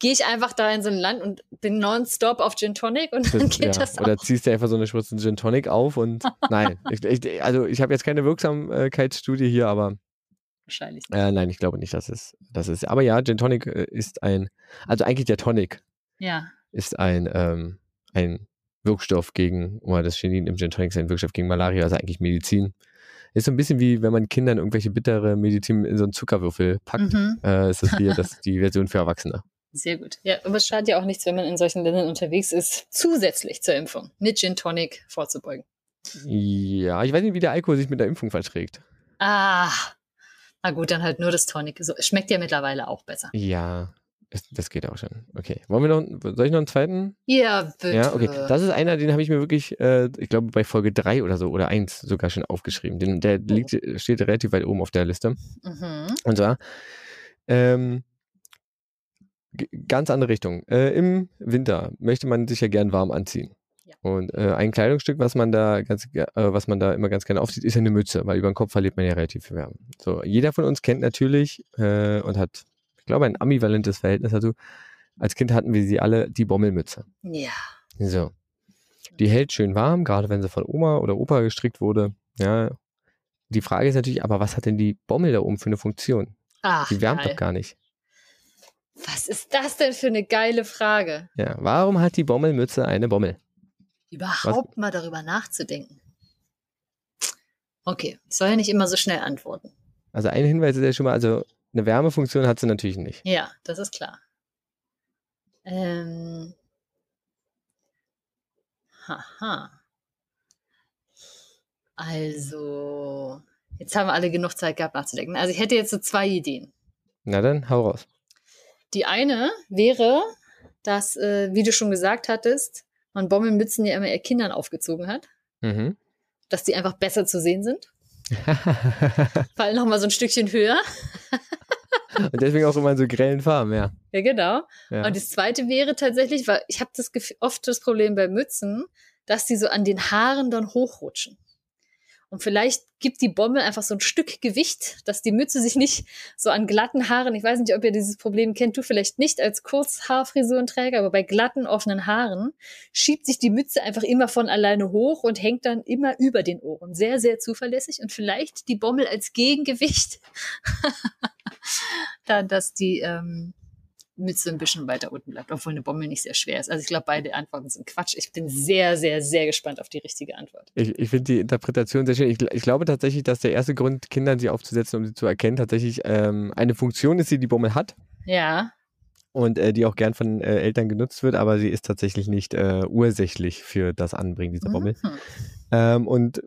gehe ich einfach da in so ein Land und bin nonstop auf Gin Tonic und dann geht ja, das auch. Oder ziehst du einfach so eine Spritze Gin Tonic auf und nein. ich, ich, also ich habe jetzt keine Wirksamkeitsstudie hier, aber wahrscheinlich. Äh, nein, ich glaube nicht, dass es das ist. Aber ja, Gin Tonic äh, ist ein, also eigentlich der Tonic ja. ist ein, ähm, ein Wirkstoff gegen, oder das Chinin im Gin Tonic ist ein Wirkstoff gegen Malaria, also eigentlich Medizin. Ist so ein bisschen wie, wenn man Kindern irgendwelche bittere Medizin in so einen Zuckerwürfel packt. Mhm. Äh, ist das hier das, die Version für Erwachsene. Sehr gut. Ja, aber es schadet ja auch nichts, wenn man in solchen Ländern unterwegs ist, zusätzlich zur Impfung mit Gin Tonic vorzubeugen. Ja, ich weiß nicht, wie der Alkohol sich mit der Impfung verträgt. Ah, na gut, dann halt nur das Tonic. So, schmeckt ja mittlerweile auch besser. Ja, das geht auch schon. Okay. Wollen wir noch, soll ich noch einen zweiten? Ja, bitte. Ja, okay. Das ist einer, den habe ich mir wirklich, äh, ich glaube, bei Folge 3 oder so oder 1 sogar schon aufgeschrieben. Den, der oh. liegt, steht relativ weit oben auf der Liste. Mhm. Und zwar, ähm, ganz andere Richtung. Äh, Im Winter möchte man sich ja gern warm anziehen. Ja. Und äh, ein Kleidungsstück, was man da ganz, äh, was man da immer ganz gerne aufzieht, ist eine Mütze, weil über den Kopf verliert man ja relativ viel Wärme. So, jeder von uns kennt natürlich äh, und hat glaube, ein ambivalentes Verhältnis dazu. Als Kind hatten wir sie alle, die Bommelmütze. Ja. So. Die hält schön warm, gerade wenn sie von Oma oder Opa gestrickt wurde. Ja. Die Frage ist natürlich, aber was hat denn die Bommel da oben für eine Funktion? Ach, die wärmt geil. doch gar nicht. Was ist das denn für eine geile Frage? Ja, warum hat die Bommelmütze eine Bommel? Überhaupt was? mal darüber nachzudenken. Okay, ich soll ja nicht immer so schnell antworten. Also ein Hinweis ist ja schon mal, also eine Wärmefunktion hat sie natürlich nicht. Ja, das ist klar. Ähm. Haha. Also, jetzt haben wir alle genug Zeit gehabt nachzudenken. Also ich hätte jetzt so zwei Ideen. Na dann, hau raus. Die eine wäre, dass, äh, wie du schon gesagt hattest, man Bommelmützen ja immer eher Kindern aufgezogen hat. Mhm. Dass die einfach besser zu sehen sind. Fallen noch mal so ein Stückchen höher. Und deswegen auch immer in so grellen Farben, ja. Ja, genau. Ja. Und das zweite wäre tatsächlich, weil ich habe das oft das Problem bei Mützen, dass die so an den Haaren dann hochrutschen. Und vielleicht gibt die Bommel einfach so ein Stück Gewicht, dass die Mütze sich nicht so an glatten Haaren, ich weiß nicht, ob ihr dieses Problem kennt, du vielleicht nicht als Kurzhaarfrisurenträger, aber bei glatten, offenen Haaren schiebt sich die Mütze einfach immer von alleine hoch und hängt dann immer über den Ohren. Sehr, sehr zuverlässig und vielleicht die Bommel als Gegengewicht, dann, dass die ähm, Mütze ein bisschen weiter unten bleibt, obwohl eine Bombe nicht sehr schwer ist. Also ich glaube, beide Antworten sind Quatsch. Ich bin sehr, sehr, sehr gespannt auf die richtige Antwort. Ich, ich finde die Interpretation sehr schön. Ich, ich, glaube tatsächlich, dass der erste Grund, Kindern sie aufzusetzen, um sie zu erkennen, tatsächlich ähm, eine Funktion ist, die die Bombe hat. Ja. Und äh, die auch gern von äh, Eltern genutzt wird, aber sie ist tatsächlich nicht äh, ursächlich für das Anbringen dieser Bommel. Mhm. Ähm, und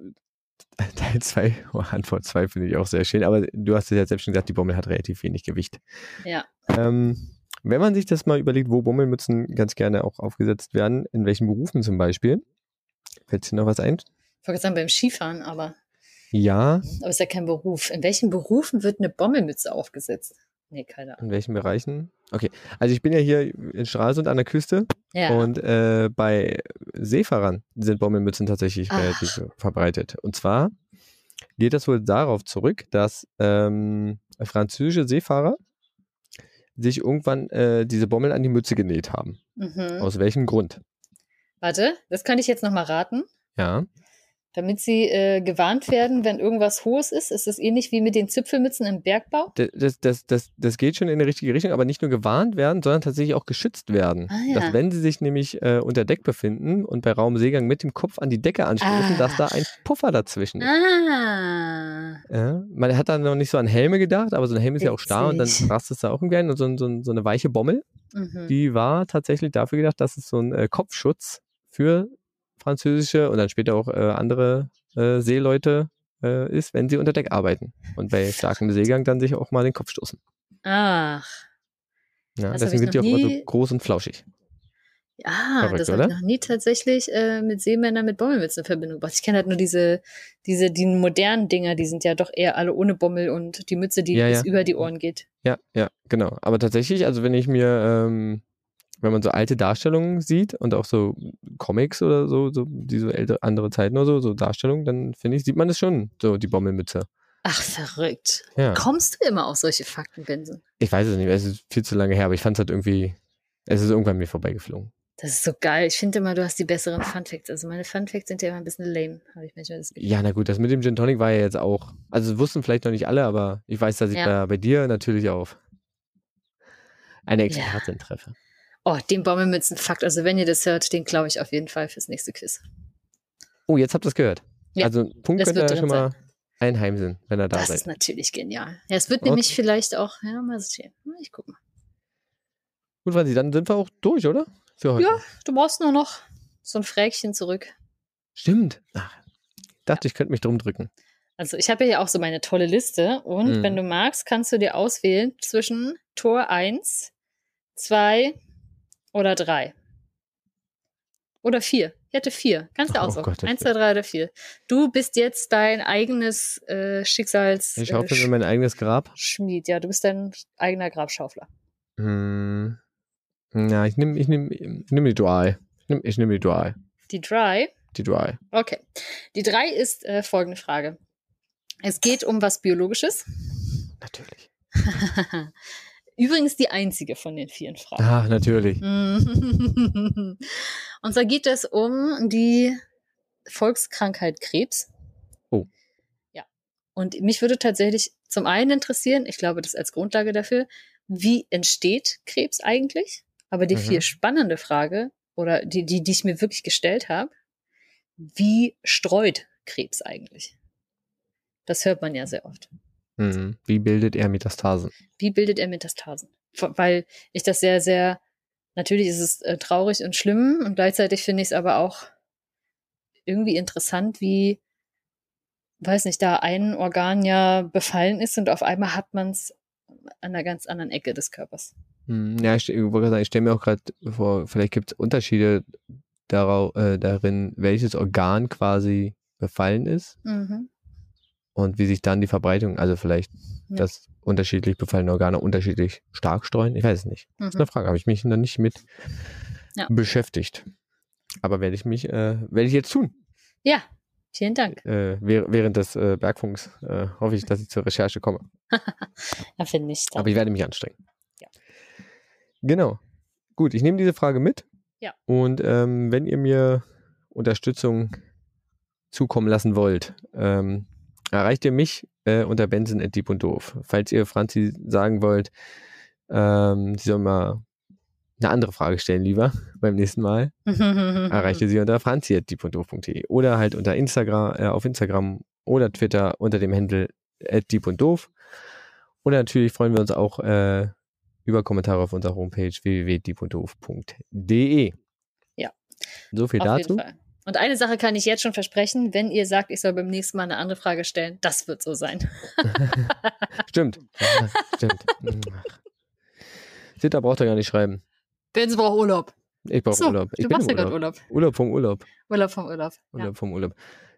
Teil 2, oh, Antwort 2 finde ich auch sehr schön, aber du hast es ja selbst schon gesagt, die Bommel hat relativ wenig Gewicht. Ja. Ähm, wenn man sich das mal überlegt, wo Bommelmützen ganz gerne auch aufgesetzt werden, in welchen Berufen zum Beispiel, fällt dir noch was ein? Ich wollte sagen, beim Skifahren, aber. Ja. Aber ist ja kein Beruf. In welchen Berufen wird eine Bommelmütze aufgesetzt? Nee, keine Ahnung. In welchen Bereichen? Okay, also ich bin ja hier in Stralsund an der Küste ja. und äh, bei Seefahrern sind Bommelmützen tatsächlich Ach. relativ verbreitet. Und zwar geht das wohl darauf zurück, dass ähm, französische Seefahrer sich irgendwann äh, diese Bommel an die Mütze genäht haben. Mhm. Aus welchem Grund? Warte, das kann ich jetzt nochmal raten. Ja. Damit sie äh, gewarnt werden, wenn irgendwas Hohes ist. Ist das ähnlich wie mit den Zipfelmützen im Bergbau? Das, das, das, das geht schon in die richtige Richtung, aber nicht nur gewarnt werden, sondern tatsächlich auch geschützt werden. Ah, ja. Dass wenn sie sich nämlich äh, unter Deck befinden und bei Raumseegang mit dem Kopf an die Decke anstoßen, ah. dass da ein Puffer dazwischen ist. Ah. Ja, man hat dann noch nicht so an Helme gedacht, aber so ein Helm ist Witzig. ja auch starr und dann rast es da auch im Gern und so, so, so eine weiche Bommel. Mhm. Die war tatsächlich dafür gedacht, dass es so ein äh, Kopfschutz für französische und dann später auch äh, andere äh, Seeleute äh, ist, wenn sie unter Deck arbeiten und bei starkem Seegang dann sich auch mal den Kopf stoßen. Ach. Ja, deswegen sind die auch immer so groß und flauschig. Ja, Verrückt, das habe ich noch nie tatsächlich äh, mit Seemännern mit Bommelmützen in Verbindung gebracht. Ich kenne halt nur diese, diese, die modernen Dinger, die sind ja doch eher alle ohne Bommel und die Mütze, die ja, bis ja. über die Ohren geht. Ja, ja, genau. Aber tatsächlich, also wenn ich mir ähm, wenn man so alte Darstellungen sieht und auch so Comics oder so, so diese ältere, andere Zeiten oder so, so Darstellungen, dann finde ich, sieht man es schon, so die Bommelmütze. Ach, verrückt. Ja. Kommst du immer auf solche Fakten, Benson? Ich weiß es nicht, es ist viel zu lange her, aber ich fand es halt irgendwie, es ist irgendwann mir vorbeigeflogen. Das ist so geil. Ich finde immer, du hast die besseren Funfacts. Also meine Funfacts sind ja immer ein bisschen lame, habe ich manchmal das Gefühl. Ja, na gut, das mit dem Gin Tonic war ja jetzt auch, also wussten vielleicht noch nicht alle, aber ich weiß, dass ich Ja. bei, bei dir natürlich auf eine Expertin treffe. Oh, den Bommelmützen-Fakt. Also wenn ihr das hört, den glaube ich auf jeden Fall fürs nächste Quiz. Oh, jetzt habt ihr es gehört. Ja, also Punkt das könnt ihr ja schon mal einheimsen, wenn ihr da das seid. ist natürlich genial. Ja, es wird Okay. nämlich vielleicht auch, ja, mal sehen. Ich guck mal. Gut, Franzi, dann sind wir auch durch, oder? Für heute. Ja. Du brauchst nur noch so ein Fräkchen zurück. Stimmt. Ach, dachte, ich könnte mich drum drücken. Also ich habe ja auch so meine tolle Liste und Mhm. wenn du magst, kannst du dir auswählen zwischen Tor 1, 2 oder 3. Oder 4. Ich hätte 4. Kannst du Oh aussuchen. Gottes 1, 2, 3 oder 4. Du bist jetzt dein eigenes äh, Schicksals... Ich äh, hoffe mir mein eigenes Grab. Schmied. Ja, du bist dein eigener Grabschaufler. Hm. Ja, ich nehme ich nehm, ich nehm die Dual. Ich nehme ich nehm die Dual. Die Dry. Die Dual. Okay. Die 3 ist äh, folgende Frage. Es geht um was Biologisches. Natürlich. Übrigens die einzige von den vielen Fragen. Ach, natürlich. Mhm. Und zwar geht es um die Volkskrankheit Krebs. Oh. Ja. Und mich würde tatsächlich zum einen interessieren, ich glaube, das als Grundlage dafür, wie entsteht Krebs eigentlich? Aber die Mhm. viel spannende Frage, oder die, die, die ich mir wirklich gestellt habe, wie streut Krebs eigentlich? Das hört man ja sehr oft. Mhm. Wie bildet er Metastasen? wie bildet er Metastasen? Weil ich das sehr, sehr, natürlich ist es äh, traurig und schlimm und gleichzeitig finde ich es aber auch irgendwie interessant, wie, weiß nicht, da ein Organ ja befallen ist und auf einmal hat man es an einer ganz anderen Ecke des Körpers. Hm, Ja, ich, ich wollte gerade sagen, ich stelle mir auch gerade vor, vielleicht gibt es Unterschiede darau, äh, darin, welches Organ quasi befallen ist Mhm. Und wie sich dann die Verbreitung, also vielleicht, Ja. dass unterschiedlich befallene Organe unterschiedlich stark streuen. Ich weiß es nicht. Das ist Mhm. eine Frage, habe ich mich noch nicht mit Ja. beschäftigt. Aber werde ich mich, äh, werde ich jetzt tun. Ja, vielen Dank. Äh, wäh- während des äh, Bergfunks äh, hoffe ich, dass ich zur Recherche komme. Ja, finde ich. Aber ich werde mich anstrengen. Ja. Genau. Gut, ich nehme diese Frage mit. Ja. Und ähm, wenn ihr mir Unterstützung zukommen lassen wollt, ähm, erreicht ihr mich äh, unter benson.dieb und doof. Falls ihr Franzi sagen wollt, ähm, sie soll mal eine andere Frage stellen, lieber beim nächsten Mal, erreicht ihr sie unter franzi.dieb und doof.de oder halt unter Instagram, äh, auf Instagram oder Twitter unter dem Handle dieb und doof. Oder natürlich freuen wir uns auch äh, über Kommentare auf unserer Homepage www.diebunddoof.de. Ja. So viel Auf dazu. Und eine Sache kann ich jetzt schon versprechen, wenn ihr sagt, ich soll beim nächsten Mal eine andere Frage stellen, das wird so sein. Stimmt. Ja, stimmt. Sitter braucht er gar nicht schreiben. Benz braucht Urlaub. Ich brauche So, Urlaub. Ich du bin machst ja gerade Urlaub. Urlaub. Urlaub vom Urlaub. Urlaub vom Urlaub. Urlaub Ja. vom Urlaub.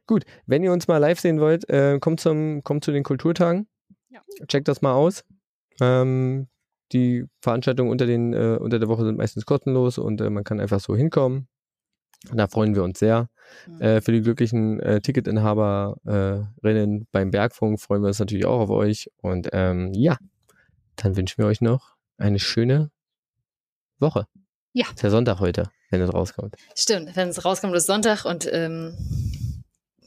Gut, wenn ihr uns mal live sehen wollt, äh, kommt, zum, kommt zu den Kulturtagen. Ja. Checkt das mal aus. Ähm, die Veranstaltungen unter, den, äh, unter der Woche sind meistens kostenlos und äh, man kann einfach so hinkommen. Da freuen wir uns sehr. Mhm. Äh, für die glücklichen äh, Ticketinhaberinnen beim Bergfunk freuen wir uns natürlich auch auf euch. Und ähm, ja, dann wünschen wir euch noch eine schöne Woche. Ja. Ist ja Sonntag heute, wenn es rauskommt. Stimmt, wenn es rauskommt, ist Sonntag und ähm,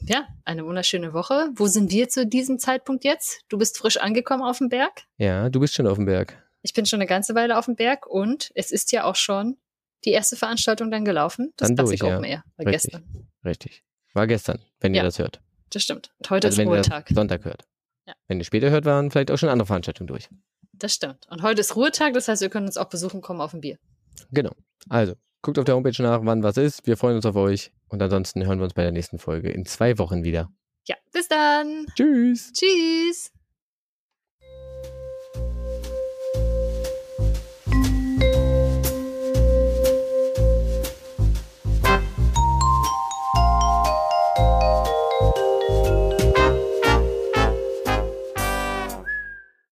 ja, eine wunderschöne Woche. Wo sind wir zu diesem Zeitpunkt jetzt? Du bist frisch angekommen auf dem Berg. Ja, du bist schon auf dem Berg. Ich bin schon eine ganze Weile auf dem Berg und es ist ja auch schon die erste Veranstaltung dann gelaufen. Das Dann durch, Klassik ja. Open Air. War Richtig. gestern. Richtig. War gestern, wenn Ja. ihr das hört. Das stimmt. Und heute Also ist Ruhetag. Sonntag hört. Ja. Wenn ihr später hört, waren vielleicht auch schon andere Veranstaltungen durch. Das stimmt. Und heute ist Ruhetag, das heißt, wir können uns auch besuchen kommen auf ein Bier. Genau. Also, guckt auf der Homepage nach, wann was ist. Wir freuen uns auf euch. Und ansonsten hören wir uns bei der nächsten Folge in zwei Wochen wieder. Ja, bis dann. Tschüss. Tschüss.